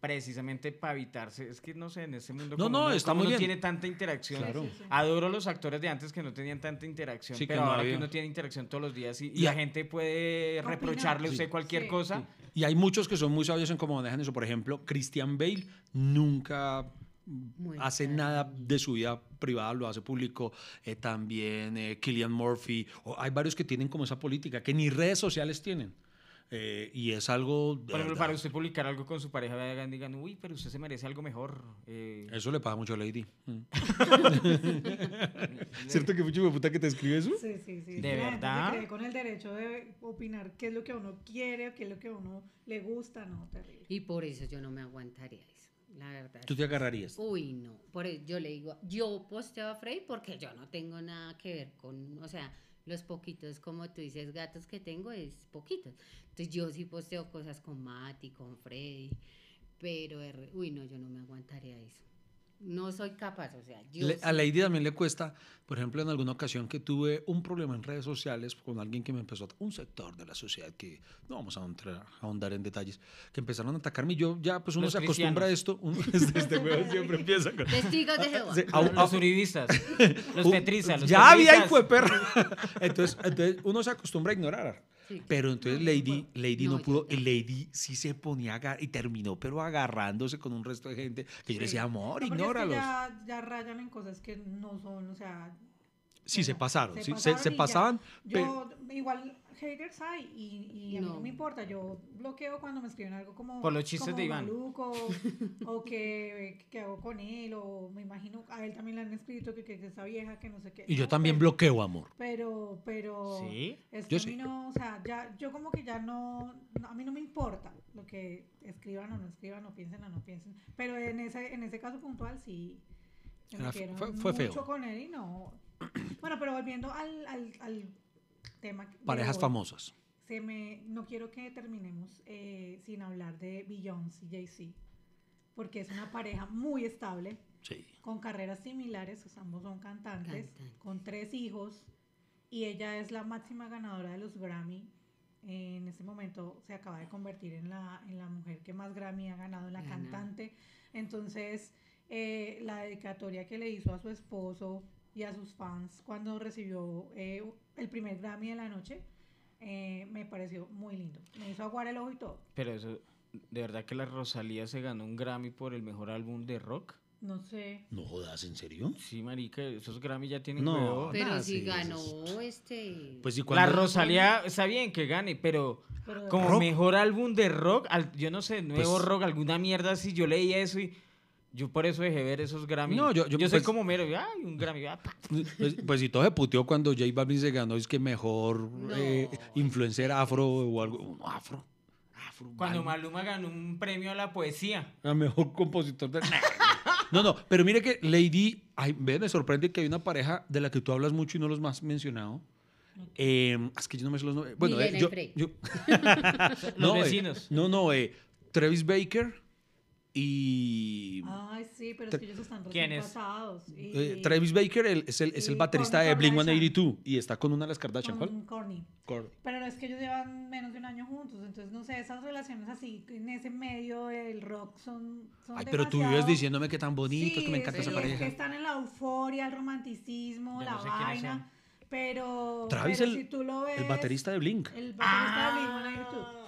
S1: precisamente para evitarse. Es que no sé, en ese mundo
S2: No,
S1: como
S2: no, está
S1: como
S2: muy
S1: uno
S2: bien.
S1: tiene tanta interacción.
S2: Claro.
S4: Sí, sí, sí.
S1: Adoro los actores de antes que no tenían tanta interacción,
S2: Sí, que
S1: pero
S2: no
S1: ahora
S2: había.
S1: que uno tiene interacción todos los días y, y
S2: Y
S1: la gente puede
S4: Opinar.
S1: reprocharle a usted
S4: Sí.
S1: cualquier
S4: Sí.
S1: cosa.
S2: Y hay muchos que son muy sabios en cómo manejan eso. Por ejemplo, Christian Bale nunca
S3: Muy
S2: hace nada de su vida privada, lo hace público. Eh, también eh, Killian Murphy. O hay varios que tienen como esa política, que ni redes sociales tienen. Eh, y es algo... de
S1: Por ejemplo,
S2: verdad.
S1: para usted publicar algo con su pareja, vean, digan, uy, pero usted se merece algo mejor. eh,
S2: Eso le pasa mucho a Lady. Mm. [laughs] [laughs] ¿Cierto que mucho puta que te escribe eso?
S4: Sí, sí, sí.
S1: ¿De
S4: La gente se
S1: verdad?
S4: cree con el derecho de opinar qué es lo que uno quiere, qué es lo que a uno le gusta, no, terrible.
S3: Y por eso yo no me aguantaría eso, la verdad.
S2: Tú te agarrarías.
S3: Uy, no. Por eso yo le digo, yo posteo a Frey porque yo no tengo nada que ver con, o sea, los poquitos, como tú dices, gatos que tengo es poquitos. Entonces yo sí posteo cosas con Mati, con Freddy, pero, de re- uy, no, yo no me aguantaría eso. No soy capaz, o sea, yo...
S2: Le- a Lady también le cuesta, por ejemplo, en alguna ocasión que tuve un problema en redes sociales con alguien que me empezó, a- un sector de la sociedad que no vamos a entrar- a ahondar en detalles, que empezaron a atacarme y yo ya, pues uno
S1: Los
S2: se acostumbra a esto, uno, [laughs] este, [laughs] este huevo siempre empieza con...
S3: Testigos de Jehová.
S2: Sí,
S1: los,
S2: au-
S1: los uribistas, los [laughs] petristas, los
S2: ya había
S1: petristas.
S2: hijo de perra. Entonces, entonces uno se acostumbra a ignorar.
S3: Sí.
S2: Pero entonces Lady, Lady no, pudo, y. Lady sí se ponía a y terminó, pero agarrándose con un resto de gente que yo le decía, amor,
S4: es que
S2: ignóralos.
S4: ya, ya rayan en cosas que no son, o sea...
S2: Sí, se pasaron, sí, se,
S4: pasaron
S2: se pasaban. pe-
S4: Yo, igual, haters hay y, y a mí no
S3: No.
S4: me importa. Yo bloqueo cuando me escriben algo como.
S1: Por los chistes
S4: como
S1: de Iván.
S4: maluco, [laughs] o que, que hago con él, o me imagino. A él también le han escrito que, que, que esa vieja, que no sé qué.
S2: y yo
S4: No,
S2: también
S4: pero-
S2: bloqueo, amor.
S4: Pero, pero.
S1: Sí.
S4: Es
S2: Yo
S4: que a mí
S2: sí.
S4: no, o sea, ya, yo como que ya no, no- a mí no me importa lo que escriban o no escriban, o piensen o no piensen, pero en ese, en ese caso puntual sí,
S2: Era-
S4: metieron
S2: fue- fue feo.
S4: mucho con él y no. Bueno, pero volviendo al, al, al tema
S2: Parejas
S4: hoy,
S2: famosas.
S4: Se me, no quiero que terminemos eh, sin hablar de Beyoncé y Jay-Z, porque es una pareja muy estable,
S2: Sí.
S4: con carreras similares, o sea, ambos son
S3: cantantes,
S4: con tres hijos, y ella es la máxima ganadora de los Grammy. En este momento se acaba de convertir en la, en la mujer que más Grammy ha ganado, en la
S3: Gana.
S4: cantante. Entonces, eh, la dedicatoria que le hizo a su esposo y a sus fans cuando recibió eh, el primer Grammy de la noche, eh, me pareció muy lindo. Me hizo aguar el ojo y todo.
S1: Pero eso, de verdad que la Rosalía se ganó un Grammy por el mejor álbum de rock.
S4: No sé.
S2: No jodas, ¿en serio?
S1: Sí, marica, esos Grammy ya tienen
S2: No.
S3: Pero si
S2: sí,
S3: ganó
S2: eso
S3: este...
S2: Pues sí,
S1: La
S2: cuando...
S1: Rosalía está bien que gane, pero
S4: Pero
S1: como
S2: ¿Rock?
S1: mejor álbum de rock, al- yo no sé, nuevo
S2: Pues-
S1: rock, alguna mierda así, yo leía eso y yo por eso dejé ver esos Grammy.
S2: No, yo- yo,
S1: soy
S2: pues-
S1: como mero, ay, un Grammy, ah, pa.
S2: Pues, pues si todo se puteó cuando J Balvin se ganó, es que mejor
S3: No.
S2: eh, influencer afro o algo. no, afro. Afro.
S1: cuando
S2: Balvin.
S1: Maluma ganó un premio a la poesía.
S2: A mejor compositor de... No, no, pero mire que Lady, ay, ve, me sorprende que hay una pareja de la que tú hablas mucho y no los más mencionado. eh, es que yo no me sé los nombres. Bueno, eh, yo, yo- [laughs]
S1: Los
S2: eh,
S1: vecinos.
S2: no, no, eh, Travis Baker y
S4: Ay, sí, pero es que ellos están
S1: ¿Quién
S4: recién
S1: es?
S4: Y,
S2: eh, Travis Baker el- es el, es el baterista
S4: Kourtney
S2: de Blink
S4: Kardashian.
S2: 182 y está con una de las Kardashian. ¿Cuál?
S4: con Kourtney.
S2: Cor-
S4: Pero es que ellos llevan menos de un año juntos, entonces no sé, esas relaciones así, en ese medio del rock son... son
S2: Ay, pero tú vives diciéndome que tan bonito,
S4: Sí,
S2: que me encanta
S4: sí,
S2: esa
S4: es
S2: pareja.
S4: que están en la euforia, el romanticismo,
S1: Yo
S4: la
S1: no sé quiénes
S4: vaina, pero,
S2: Travis,
S4: pero
S2: el-
S4: si tú lo ves...
S2: El baterista de Blink.
S4: El baterista de Blink-182.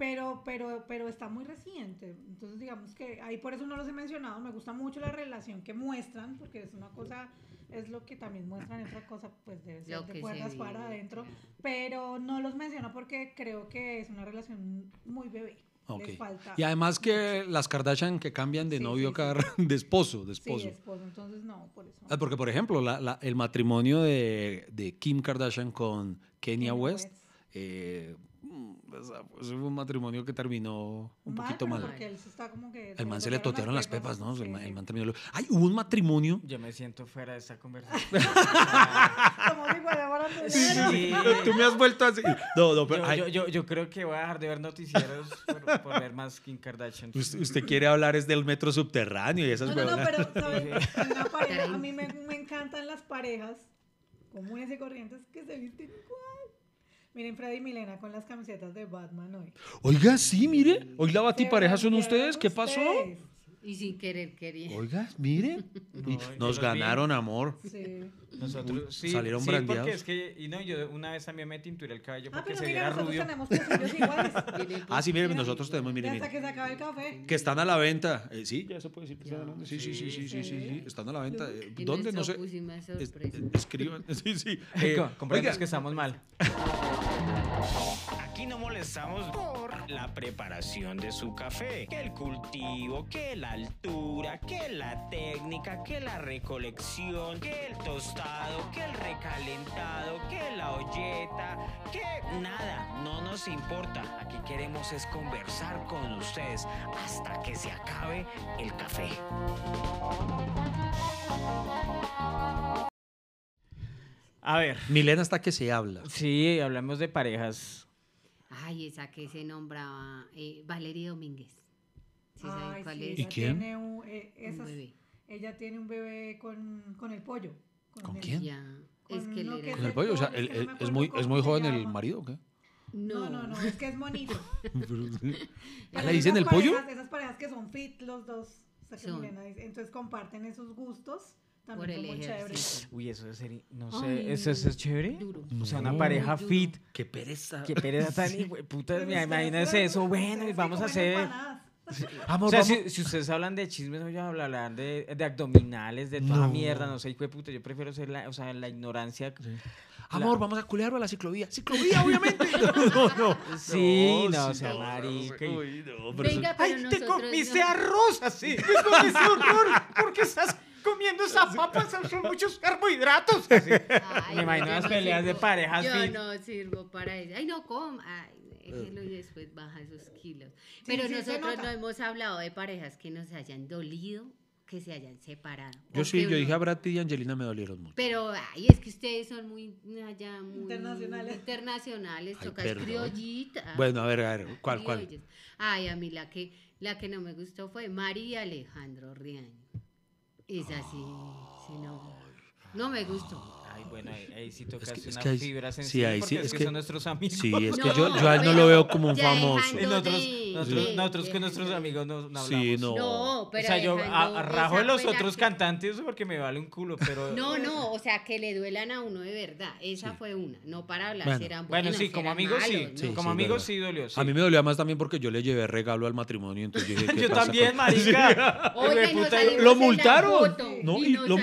S4: Pero, pero, pero está muy reciente. Entonces, digamos que ahí por eso no los he mencionado. Me gusta mucho la relación que muestran, porque es una cosa, es lo que también muestran, otra cosa, pues debe ser
S3: Lo
S4: de
S3: se vive,
S4: para adentro. Pero no los menciono porque creo que es una relación muy bebé.
S2: Ok.
S4: Les falta.
S2: Y además que las Kardashian que cambian de
S4: Sí,
S2: novio
S4: sí, sí. [laughs]
S2: de esposo, de
S4: Sí,
S2: esposo.
S4: esposo. Entonces, no, por eso.
S2: Ah, Porque, por ejemplo, la- la- el matrimonio de, de Kim Kardashian con Kenya West,
S4: West.
S2: eh, o sea, pues, fue un matrimonio que terminó un
S4: Mal,
S2: poquito mal.
S4: Porque él se está como que.
S2: El man se le totearon las pepas, ¿no?
S4: Sí,
S2: El man, el
S4: sí.
S2: man terminó. Ay, hubo un matrimonio.
S1: Yo me siento fuera de esta conversación. [laughs]
S4: Baranderos.
S1: Sí.
S2: Tú me has vuelto así. No, no, pero.
S1: Yo, yo, yo, yo creo que voy a dejar de ver noticieros por, por ver más Kim Kardashian.
S2: usted, usted quiere hablar es del metro subterráneo y esas
S4: No, no, no, pero ¿sabes? Una pareja, a mí me, me encantan las parejas comunes y corrientes que se visten igual. Miren Freddy y Milena con las camisetas de Batman hoy.
S2: Oiga, sí, mire. Hoy la batipareja son ustedes. ¿Qué pasó?
S3: Y sin querer quería.
S2: Oiga, miren.
S1: No,
S2: nos ganaron, amor.
S4: Sí.
S1: Nosotros sí,
S2: salieron
S1: sí,
S2: brandeados.
S1: porque es que y no, yo una vez también me tinturé el cabello
S4: Ah,
S1: porque
S4: pero
S1: se
S4: mira,
S1: viera
S4: nosotros
S1: rubio.
S4: tenemos [laughs] iguales.
S2: Ah, sí, miren, nosotros tenemos,
S4: Y
S2: miren,
S4: hasta
S2: miren.
S4: que se acabe el café.
S2: Que están a la venta. Eh, sí, ya se puede decir que están a la venta. Sí, sí, sí,
S1: Sí,
S2: sí, sí, están a la venta. Eh, ¿Dónde? No sé. Es- eh, escriban. [laughs] Sí, sí. Eh, oiga,
S1: que estamos mal. [laughs]
S7: Aquí no molestamos por la preparación de su café, que el cultivo, que la altura, que la técnica, que la recolección, que el tostado, que el recalentado, que la olleta, que nada, no nos importa. Aquí queremos es conversar con ustedes hasta que se acabe el café.
S1: A ver,
S2: Milena hasta que se habla.
S1: sí, hablamos de parejas.
S3: Ay, esa que se nombraba eh, Valeria Domínguez. ¿Sí
S4: Ay,
S3: cuál
S4: sí,
S3: es?
S2: ¿Y
S4: ella
S2: quién?
S4: Tiene un, eh,
S3: Un
S4: esas-
S3: bebé.
S4: ella tiene un bebé con, con el pollo.
S2: ¿Con
S4: el-
S2: quién?
S3: Ya. Es
S4: Con
S3: que él
S4: que
S3: era...
S2: Con el pollo, o sea,
S4: Es no
S2: él-
S4: acuerdo
S2: es muy, es muy joven el marido, ¿o qué?
S4: No, no, no, es que es bonito. [laughs]
S2: ¿Ah, le dicen
S4: esas
S2: el pollo?
S4: parejas- Esas parejas que son fit los dos. o sea, que
S3: Son.
S4: Milena dice, entonces comparten esos gustos.
S3: Por el.
S1: Uy, eso sería, no
S3: Ay,
S1: sé, ¿eso, eso es chévere?
S3: Duro.
S1: O sea, una
S2: No.
S1: pareja
S3: Duro.
S1: fit.
S2: Qué pereza.
S1: Qué pereza [laughs] tan hijo de puta,
S4: ustedes
S1: imagínense eso, bueno, y vamos a hacer...
S4: empanadas. [laughs]
S2: Amor,
S1: O sea,
S2: vamos-
S1: si, si ustedes hablan de chismes, yo hablarán de, de abdominales, de toda
S2: No.
S1: mierda, no sé, hijo de puta, yo prefiero ser la, o sea, la ignorancia.
S2: Amor, vamos a culearlo a la ciclovía. Ciclovía, obviamente. [laughs] [laughs] no, no.
S1: Sí, no, o
S2: sí,
S1: sea, marica. y-
S2: Uy, no, pero eso-
S3: Venga, pero
S1: ¡Ay, te comiste
S3: no.
S1: arroz así! ¡Te comiste horror! ¿Por qué estás comiendo esa [laughs] papa? Son muchos carbohidratos. Así.
S3: Ay,
S1: Me
S3: no,
S1: imagino las
S3: no
S1: peleas de parejas
S3: Yo no sirvo para eso. Ay, no, com. Ay, déjelo y después baja esos kilos. Pero
S4: sí,
S3: nosotros no hemos hablado de parejas que nos hayan dolido, que se hayan separado.
S2: Yo sí, yo
S3: uno-
S2: dije a Brad Pitt y Angelina me dolieron mucho.
S3: Pero, ay, es que ustedes son muy, allá, muy
S4: Internacionales.
S3: internacionales,
S2: Ay,
S3: criollita.
S2: Bueno, a ver, a ver, ¿cuál, cuál?
S3: Ay, a mí la que, la que no me gustó fue María Alejandro Riaño. Esa sí, sí, no. No me gustó.
S1: Ay, bueno, ahí, ahí sí tocaste
S2: que- es que ahí-
S1: fibras
S2: sí,
S1: sensibles
S2: ahí sí,
S1: porque es,
S2: es
S1: que,
S2: que-
S1: son nuestros amigos.
S2: Sí, es que
S3: No,
S2: yo, yo a él no lo veo como un famoso.
S1: Y
S3: dejando-
S1: nosotros,
S3: de-
S1: nosotros,
S3: de-
S1: nosotros
S3: de-
S1: con nuestros amigos no, no
S2: Sí,
S1: hablamos.
S2: no.
S3: No, pero
S1: o sea, yo a- a- rajo de los otros
S3: que-
S1: cantantes porque me vale un culo, pero...
S3: No, no, o sea, que le duelan a uno de verdad. Esa
S2: Sí.
S3: fue una, no para hablar
S2: Bueno.
S3: si eran
S1: Bueno,
S3: buenas,
S1: sí, como amigos sí.
S3: malos,
S2: Sí,
S1: como
S2: sí,
S1: amigos
S2: verdad.
S1: sí dolió. sí.
S2: A mí me dolía más también porque yo le llevé regalo al matrimonio, entonces yo dije, [laughs] ¿qué
S1: Yo también, marica. [laughs] De
S2: ¿Lo
S3: en la
S2: multaron?
S3: foto,
S2: No,
S3: y
S2: lo-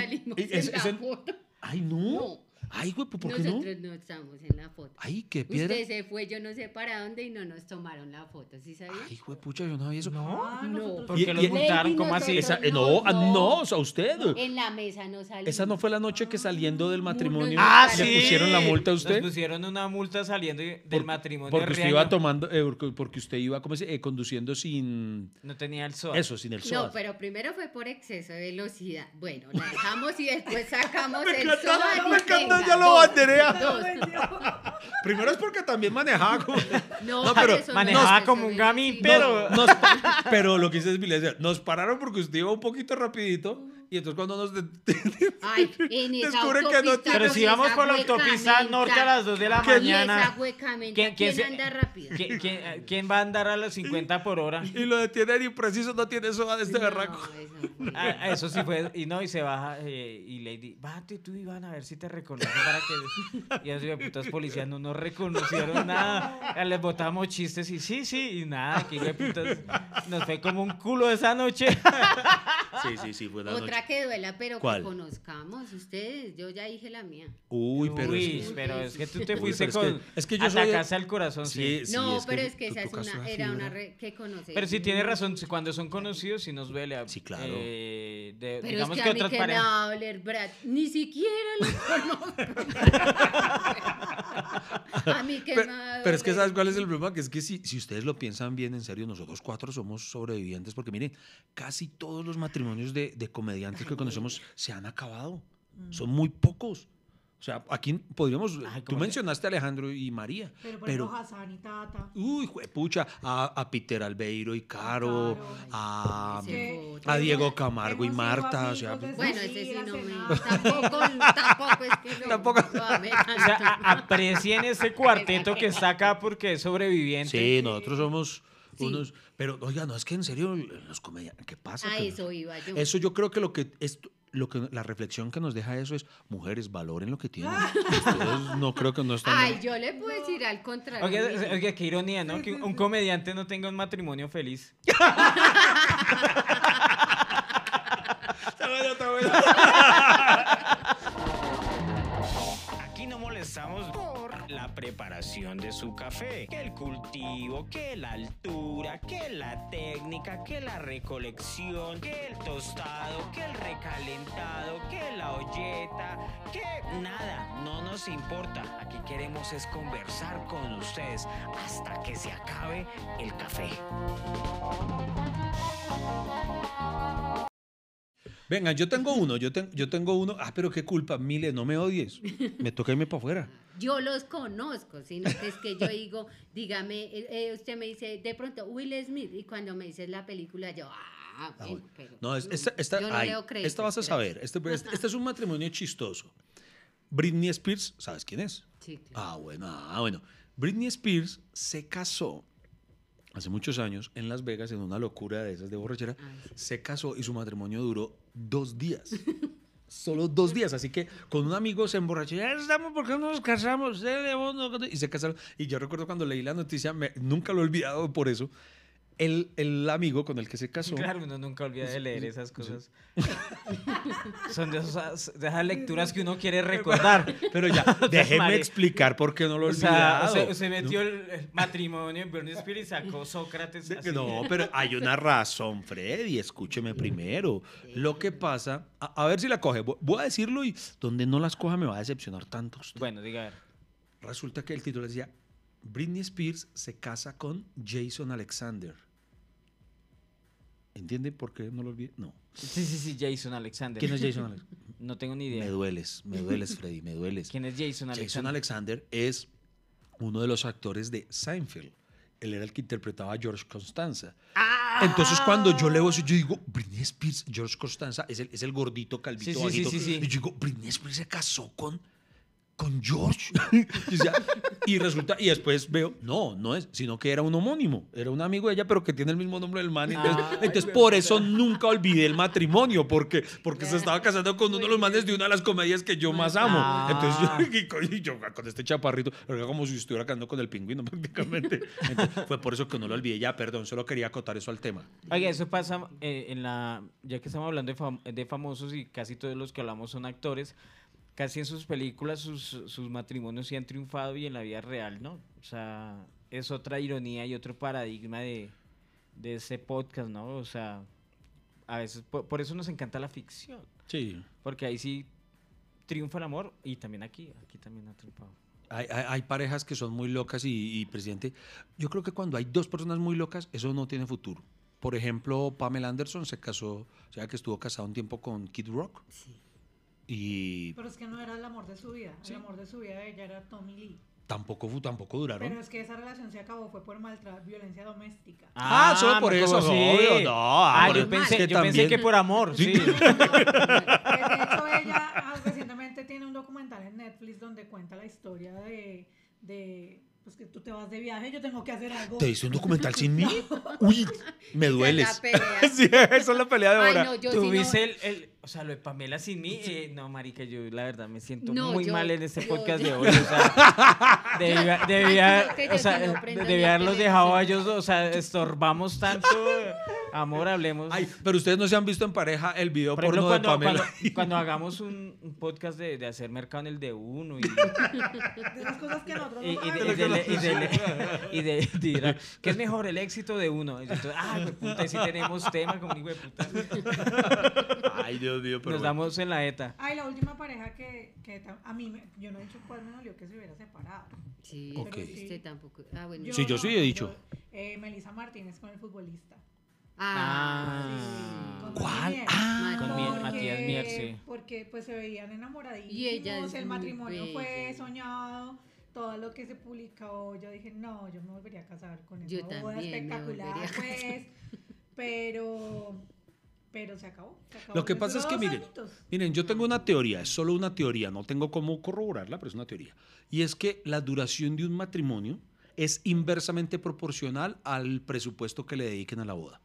S3: salimos
S2: y
S3: en
S2: Ay, no.
S3: No.
S2: Güey, ¿por qué no?
S3: Nosotros no estamos en la foto.
S2: Ay, qué piedra.
S3: Usted se fue, yo no sé para dónde y no nos tomaron la foto, ¿sí sabía?
S2: Ay, güey, pucha, yo no sabía eso.
S4: Ah,
S3: No.
S4: nosotros-
S1: ¿Por qué los multaron? ¿Cómo así?
S2: Esa, eh, no, ah,
S3: no.
S2: no, o sea, usted.
S3: En la mesa no salió.
S2: Esa no fue la noche que saliendo del matrimonio
S1: Ah,
S2: le
S1: sí.
S2: pusieron la multa a
S1: Nos
S2: usted.
S1: pusieron una multa saliendo del
S2: Por-
S1: matrimonio.
S2: Porque usted iba tomando, eh, porque- porque usted iba ¿cómo se dice? Eh, conduciendo sin
S1: No tenía el sol.
S2: eso, sin el
S3: No,
S2: sol.
S3: pero primero fue por exceso de velocidad. Bueno, la dejamos y después sacamos [laughs]
S2: Me
S3: el
S2: me encanta no, ya lo
S3: dos. [laughs]
S2: Primero es porque también manejaba como...
S3: No, [laughs]
S2: No,
S3: pero
S2: pero
S3: eso no,
S1: manejaba como un gamín, pero-
S2: Nos- pero lo que dice es Vilesia, nos pararon porque usted iba un poquito rapidito y entonces cuando nos... de- [laughs]
S3: Ay, en esa [laughs]
S2: Descubre que no tiene-
S1: Pero si vamos por la autopista norte a las 2 de la
S3: y
S1: mañana, ¿quién-
S3: ¿quién, anda rápido?
S1: ¿quién, quién- quién va a andar a los 50 por hora?
S2: y lo detienen impreciso, no tiene eso de este
S3: No,
S2: berraco.
S3: eso fue-
S1: Ah, eso sí fue, y no, y se baja, eh, y Lady, bájate tú, Iván, a ver si te reconoce para que... [laughs] Y así de putas policías no nos reconocieron nada, Ah, les botamos chistes y sí, sí, y nada, que de putas, nos fue como un culo esa noche.
S2: Sí, sí, sí, fue la
S3: Otra que duela, pero
S2: ¿Cuál?
S3: que conozcamos ustedes. Yo ya dije la mía.
S2: Uy, pero
S1: Uy,
S2: es que-
S1: pero es que tú te fuiste
S2: es que-
S1: con...
S2: es que yo soy de-
S1: atacaste al corazón, sí.
S2: Sí, sí,
S3: no,
S2: es
S3: pero es que esa es una, era una re- que conoces.
S1: Pero sí tiene razón, cuando son conocidos sí nos duele. a-
S2: Sí, claro.
S1: eh, de-
S3: Pero
S1: digamos
S3: es
S1: que,
S3: que, a mí
S1: otras
S3: que doler, Brad. Ni siquiera lo [laughs] conozco. [laughs] a mí
S2: Pero, pero es que. ¿sabes cuál es el problema? Que es que si, si ustedes lo piensan bien, en serio, nosotros cuatro somos sobrevivientes, porque miren, casi todos los matrimonios de, de comediantes que conocemos se han acabado. Son muy pocos. O sea, aquí podríamos...
S1: Ay,
S2: tú
S1: ¿cómo se-
S2: mencionaste a Alejandro y María,
S4: Pero por
S2: pero...
S4: ejemplo, Hassan y Tata.
S2: Uy, juepucha, a, a Peter Albeiro y Caro, a,
S3: Ese
S2: a. Diego Camargo y Marta. O sea,
S3: Bueno, ese sí no me... Tampoco, tampoco es que no.
S2: Tampoco. [laughs]
S1: O sea, a- aprecien este cuarteto que [laughs] está acá porque es sobreviviente.
S2: sí, nosotros somos
S3: Sí.
S2: unos... Pero, oiga, no, es que en serio, los comediantes, ¿qué pasa?
S3: A
S2: Que-
S3: eso iba yo.
S2: Eso yo creo que lo que esto, lo que la reflexión que nos deja eso es mujeres valoren lo que tienen. Ustedes [laughs] no creo que no están.
S3: Ay, yo le puedo decir al contrario.
S1: Oiga, oiga, qué ironía, ¿no? Que un comediante no tenga un matrimonio feliz. [laughs]
S7: Aquí no molestamos por la preparación de su café, que el cultivo, que la altura, que la técnica, que la recolección, que el tostado, que el recalentado, que la olleta, que nada, no nos importa. Aquí queremos es conversar con ustedes hasta que se acabe el café.
S2: Venga, yo tengo uno, yo, ten- yo tengo uno. Ah, pero qué culpa, Mile, no me odies. Me toca irme para afuera. [laughs]
S3: Yo los conozco, sino que es que yo digo, dígame, eh, eh, usted me dice, de pronto, Will Smith, y cuando me dice la película, yo, ah, bueno, pero
S2: No, es- esta, esta,
S3: yo no
S2: ay,
S3: leo créditos,
S2: esta vas a saber. Este, este- este es un matrimonio chistoso. Britney Spears, ¿sabes quién es?
S3: Sí, claro.
S2: Ah, bueno, ah, bueno. Britney Spears se casó hace muchos años en Las Vegas en una locura de esas de borrachera.
S3: Ay, sí.
S2: Se casó y su matrimonio duró dos días. Solo dos días, así que con un amigo se emborrachó. Ya estamos, ¿por qué no nos casamos? Eh, Y se casaron. Y yo recuerdo cuando leí la noticia, nunca lo he olvidado por eso. El, el amigo con el que se casó.
S1: Claro, uno nunca olvida de leer esas cosas. Son de, esas, de esas lecturas que uno quiere recordar.
S2: Pero ya, [laughs] déjeme
S1: Mari-
S2: explicar por qué no lo he
S1: O sea, se, se metió el, el matrimonio en Britney Spears y sacó Sócrates. Así.
S2: No, pero hay una razón, Freddy. Escúcheme primero. Lo que pasa, a, a ver si la coge. Vo- Voy a decirlo y donde no las coja me va a decepcionar tanto usted.
S1: Bueno, diga a ver.
S2: Resulta que el título decía: Britney Spears se casa con Jason Alexander. ¿Entiende por qué no lo olvidé? No.
S1: Sí, sí, sí, Jason Alexander.
S2: ¿Quién es Jason Alexander? [laughs]
S1: No tengo ni
S2: me
S1: idea.
S2: dueles, me dueles, [laughs] Freddy, me dueles.
S1: ¿Quién es Jason Alexander?
S2: Jason Alexander es uno de los actores de Seinfeld. Él era el que interpretaba a George Constanza.
S1: Ah.
S2: Entonces, cuando yo leo eso, yo digo, Britney Spears, George Constanza, es el, es el gordito, calvito,
S1: Sí, sí, sí,
S2: bajito.
S1: sí, sí.
S2: Y yo digo, Britney Spears se casó con, con George. [laughs] y, o sea, y resulta, y después veo, no, no es, sino que era un homónimo. Era un amigo de ella, pero que tiene el mismo nombre del man. Entonces,
S1: güey,
S2: por eso nunca olvidé el matrimonio, porque, porque se estaba casando con uno de los manes de una de las comedias que yo más amo.
S1: Ah.
S2: Entonces yo, y con- y yo con este chaparrito, era como si estuviera casando con el pingüino [laughs] prácticamente. Entonces, fue por eso que no lo olvidé. Ya, perdón, solo quería acotar eso al tema.
S1: Oiga, eso pasa eh, en la. Ya que estamos hablando de, fam- de famosos y casi todos los que hablamos son actores, casi en sus películas sus, sus matrimonios sí han triunfado y en la vida real, ¿no? O sea, es otra ironía y otro paradigma de, de ese podcast, ¿no? O sea, a veces. Por, por eso nos encanta la ficción,
S2: Sí.
S1: porque ahí sí triunfa el amor y también aquí, aquí también ha triunfado.
S2: Hay, hay- hay parejas que son muy locas y, y, presidente, yo creo que cuando hay dos personas muy locas, eso no tiene futuro. Por ejemplo, Pamela Anderson se casó, o sea, que estuvo casada un tiempo con Kid Rock.
S3: Sí.
S2: Y
S4: Pero es que no era el amor de su vida. El amor de su vida de ella era Tommy Lee.
S2: tampoco, tampoco duraron.
S4: Pero es que esa relación se acabó, fue por maltrato, violencia doméstica.
S2: Ah, solo por eso,
S1: acuerdo,
S2: obvio, no,
S1: Ah,
S2: amor,
S1: yo pensé,
S2: que
S1: yo pensé
S2: también-
S1: que por amor, sí.
S4: Pues, [laughs] de hecho, ella ah, recientemente tiene un documental en Netflix donde cuenta la historia de, de pues que tú te vas de viaje, yo tengo que hacer algo.
S2: ¿Te hice un documental sin mí? [laughs] Uy, me dueles.
S3: la pelea. [laughs]
S2: sí, esa es la pelea de
S3: Ay,
S2: ahora.
S3: no, yo sí no-
S1: Tuviste el, el- o sea, lo de Pamela sin mí, eh, no, marica, yo la verdad me siento
S3: No,
S1: muy
S3: yo-
S1: mal en este
S3: yo-
S1: podcast
S3: yo-
S1: de [laughs] hoy, o sea, debía, debía-
S3: yo
S1: o sea,
S3: prendo
S1: debía
S3: la
S1: haberlos dejado a ellos, dos, o sea, estorbamos tanto, amor, hablemos.
S2: Ay, pero ustedes no se han visto en pareja el video
S1: Por ejemplo,
S2: porno de Pamela.
S1: cuando, [laughs] cuando hagamos un, un podcast de, de hacer mercado en el de uno y, [laughs]
S4: De las cosas que nosotros
S1: y, de, ¿qué es mejor, el éxito de uno? Y yo, entonces, ay, güey, puta, si tenemos tema como hijo de puta.
S2: Ay, Dios mío, pero
S1: Nos
S2: bueno.
S1: damos en la ETA.
S4: Ay, la última pareja que, que a mí, me- yo no he dicho cuál me dolió que se hubiera separado.
S3: Sí, usted tampoco. Ah, bueno.
S2: Sí, yo sí he dicho.
S4: eh, Melissa Martínez con el futbolista.
S3: Ah,
S4: Sí, con
S2: ¿Cuál? Ah,
S1: Con Mier-
S4: Porque-
S1: Matías Mier, sí.
S4: Porque pues se veían enamoradísimos.
S3: Y ella es
S4: el matrimonio fue soñado. Todo lo que se publicó, yo dije, no, yo me volvería a casar con esa
S3: Yo
S4: boda espectacular, pues. Pero, pero se acabó. se acabó.
S2: Lo que
S4: Les
S2: pasa es que, miren,
S4: añitos.
S2: miren, yo tengo una teoría, es solo una teoría, no tengo cómo corroborarla, pero es una teoría. Y es que la duración de un matrimonio es inversamente proporcional al presupuesto que le dediquen a la boda.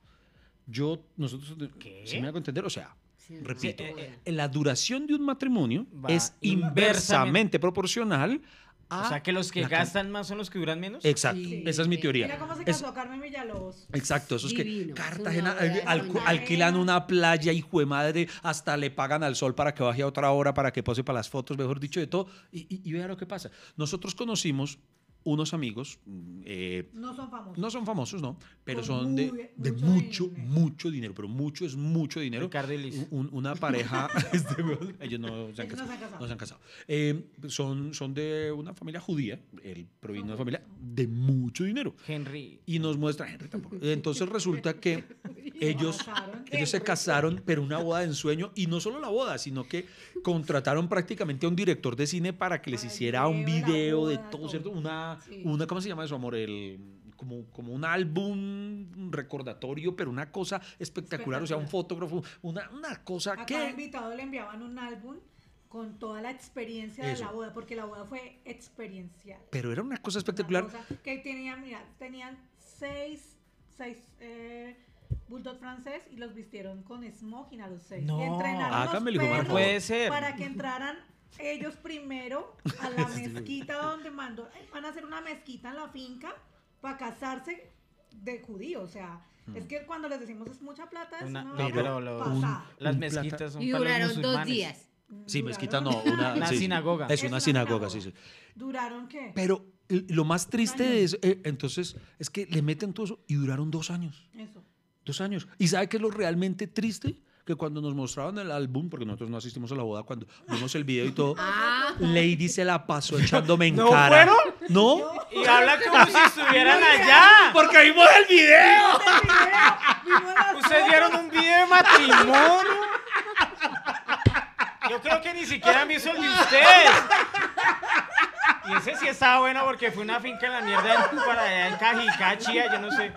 S2: Yo, nosotros,
S1: ¿Qué?
S2: ¿sí me hago entender? O sea,
S3: sí,
S2: repito,
S3: sí,
S1: eh,
S2: la duración de un matrimonio
S1: Va
S2: es
S1: inversamente-
S2: inversamente proporcional a...
S1: O sea, que los que gastan más son los que duran menos.
S2: Exacto,
S4: Sí.
S2: esa es mi teoría.
S4: Mira cómo se
S2: Es-
S4: casó Carmen Villalobos.
S2: Exacto, eso es que
S3: Divino, es
S2: Cartagena eh, al- alquilan una playa, hijo de madre, hasta le pagan al sol para que baje a otra hora, para que pose para las fotos, mejor dicho, de todo. Y, y, y vea lo que pasa. Nosotros conocimos unos amigos, mm, eh,
S4: No son famosos.
S2: no son famosos, no, pero
S4: Con
S2: son de,
S4: muy-
S2: de
S4: mucho
S2: mucho,
S4: dinero.
S2: mucho dinero, pero mucho es mucho dinero.
S1: Ricardo y Liz.
S2: Un- una pareja, [laughs] [laughs] este, ellos no se han
S4: Ellos
S2: casado.
S4: no se han casado.
S2: no se han casado. Eh, son, son de una familia judía, él proviene de una familia de mucho dinero.
S1: Henry.
S2: Y nos muestra Henry tampoco. [laughs] Entonces resulta que ellos, ellos se casaron, pero una boda de ensueño. Y no solo la boda, sino que contrataron prácticamente a un director de cine para que les hiciera un
S4: video,
S2: de todo. ¿cierto? Una,
S4: Sí.
S2: una, ¿cómo se llama eso, amor? El, como, como un álbum recordatorio, pero una cosa espectacular. O sea, un fotógrafo, una, una cosa
S4: A cada
S2: que...
S4: invitado le enviaban un álbum con toda la experiencia de
S2: Eso.
S4: la boda, porque la boda fue experiencial.
S2: Pero era una cosa
S4: Una
S2: espectacular.
S4: cosa que tenían, mira, tenían seis, seis eh, bulldog francés y los vistieron con smoking a los seis.
S1: No.
S4: y entrenaron los perros
S1: Puede ser.
S4: para que entraran ellos primero a la [laughs] mezquita donde mandó, van a hacer una mezquita en la finca para casarse de judío, o sea, es que cuando les decimos es mucha plata, es
S1: Una-
S4: una
S1: no, pero lo-. Las mezquitas son
S3: Y
S1: para los
S3: duraron dos días.
S2: Sí, mezquita no, una,
S1: Una
S2: sí,
S1: sinagoga.
S2: Es una sinagoga, sí, sí.
S4: ¿Duraron qué?
S2: Pero lo más triste es, eh, entonces, es que le meten todo eso y duraron dos años.
S4: Eso.
S2: Dos años. ¿Y sabe qué es lo realmente triste? Que cuando nos mostraban el álbum, porque nosotros no asistimos a la boda, cuando vimos el video y todo, [laughs]
S3: Ah,
S2: Lady se la pasó echándome en
S1: ¿No
S2: cara.
S1: fueron?
S2: ¿No?
S1: Y habla como si estuvieran allá.
S2: Porque vimos el video.
S1: Ustedes vieron un video de matrimonio. Yo creo que ni siquiera han visto el de ustedes. Y ese sí estaba bueno porque fue una finca en la mierda para allá en Cajicachia, yo no sé.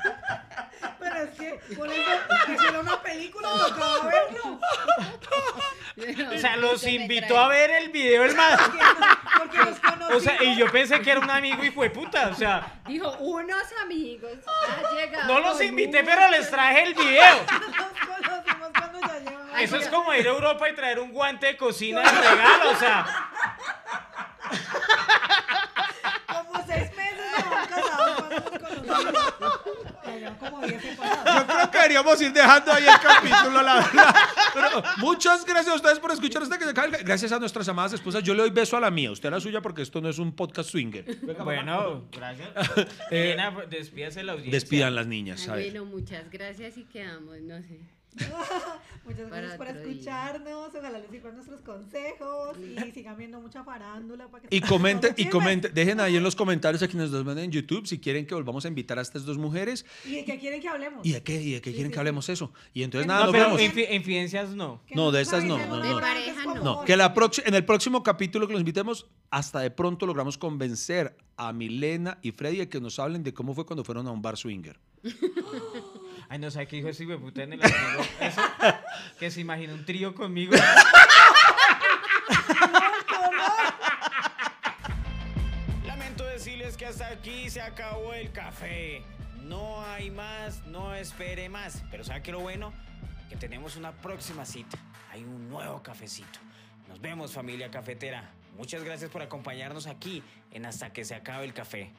S4: Que por eso hicieron una película, tocaba verlo. [laughs]
S1: O sea, los invitó a ver el video del matrimonio.
S4: Porque los conocí. [laughs]
S1: O sea, y yo pensé que era un amigo hijo de puta. O sea,
S3: dijo, unos amigos. Ha [laughs]
S1: no los invité,
S3: un-
S1: pero les traje el video.
S4: Nos conocimos cuando ya llevaba.
S1: Eso es como ir a Europa y traer un guante de cocina de regalo. O sea,
S4: Como seis meses llevaban casados cuando nos conocimos. Ya llevan como diez separados.
S2: Yo creo que deberíamos ir dejando ahí el capítulo, la verdad. Pero muchas gracias a ustedes por escuchar hasta que se acabe. Gracias a nuestras amadas esposas. Yo le doy beso a la mía, usted a la suya, porque esto no es un podcast swinger.
S1: bueno, gracias.
S2: Eh,
S1: Elena, despídase la audiencia.
S2: Despidan las niñas.
S3: Ay,
S2: a ver.
S3: bueno, muchas gracias y quedamos, no sé. [laughs]
S4: Muchas gracias por
S3: día.
S4: escucharnos. Ojalá les sirvan nuestros consejos y [laughs] sigan viendo mucha farándula. Para que
S2: Y [laughs] comenten, y comenten, dejen ahí en los comentarios a quienes nos ven en YouTube si quieren que volvamos a invitar a estas dos mujeres
S4: ¿Y de qué quieren que hablemos?
S2: y de qué, y de qué
S4: Sí,
S2: quieren
S4: sí,
S2: que hablemos eso. Y entonces nada,
S8: No,
S2: nos
S8: pero infidencias no.
S2: No, de estas no, no, no.
S3: De pareja no.
S2: No, que la en el próximo capítulo que los invitemos, hasta de pronto logramos convencer a Milena y Freddy de que nos hablen de cómo fue cuando fueron a un bar swinger. [gasps]
S8: Ay, no sé qué dijo ese hijo de puta en el amigo. Eso, [laughs] que se imagina un trío conmigo. [laughs]
S1: Lamento decirles que hasta aquí se acabó el café. No hay más, no espere más. Pero ¿sabe qué es lo bueno? Que tenemos una próxima cita. Hay un nuevo cafecito. Nos vemos familia cafetera. Muchas gracias por acompañarnos aquí en Hasta que se acabe el café.